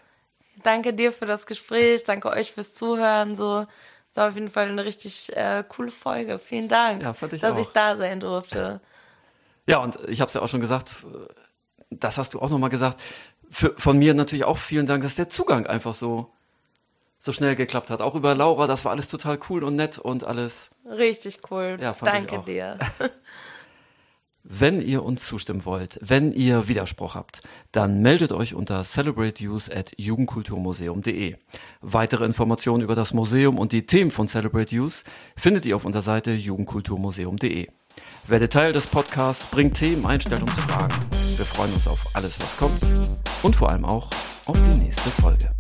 Danke dir für das Gespräch, danke euch fürs Zuhören, so, das war auf jeden Fall eine richtig äh, coole Folge. Vielen Dank, ja, ich dass auch. ich da sein durfte. Ja, und ich habe es ja auch schon gesagt, das hast du auch nochmal gesagt, für, von mir natürlich auch vielen Dank, dass der Zugang einfach so so schnell geklappt hat. Auch über Laura, das war alles total cool und nett und alles. Richtig cool. Ja, Danke dir. [LAUGHS] Wenn ihr uns zustimmen wollt, wenn ihr Widerspruch habt, dann meldet euch unter celebrateuse at jugendkulturmuseum.de. Weitere Informationen über das Museum und die Themen von Celebrate Youth findet ihr auf unserer Seite jugendkulturmuseum.de. Werde Teil des Podcasts, bringt Themen, Einstellungsfragen. Wir freuen uns auf alles, was kommt und vor allem auch auf die nächste Folge.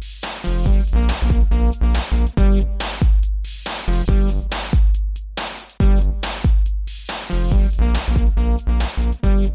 Thank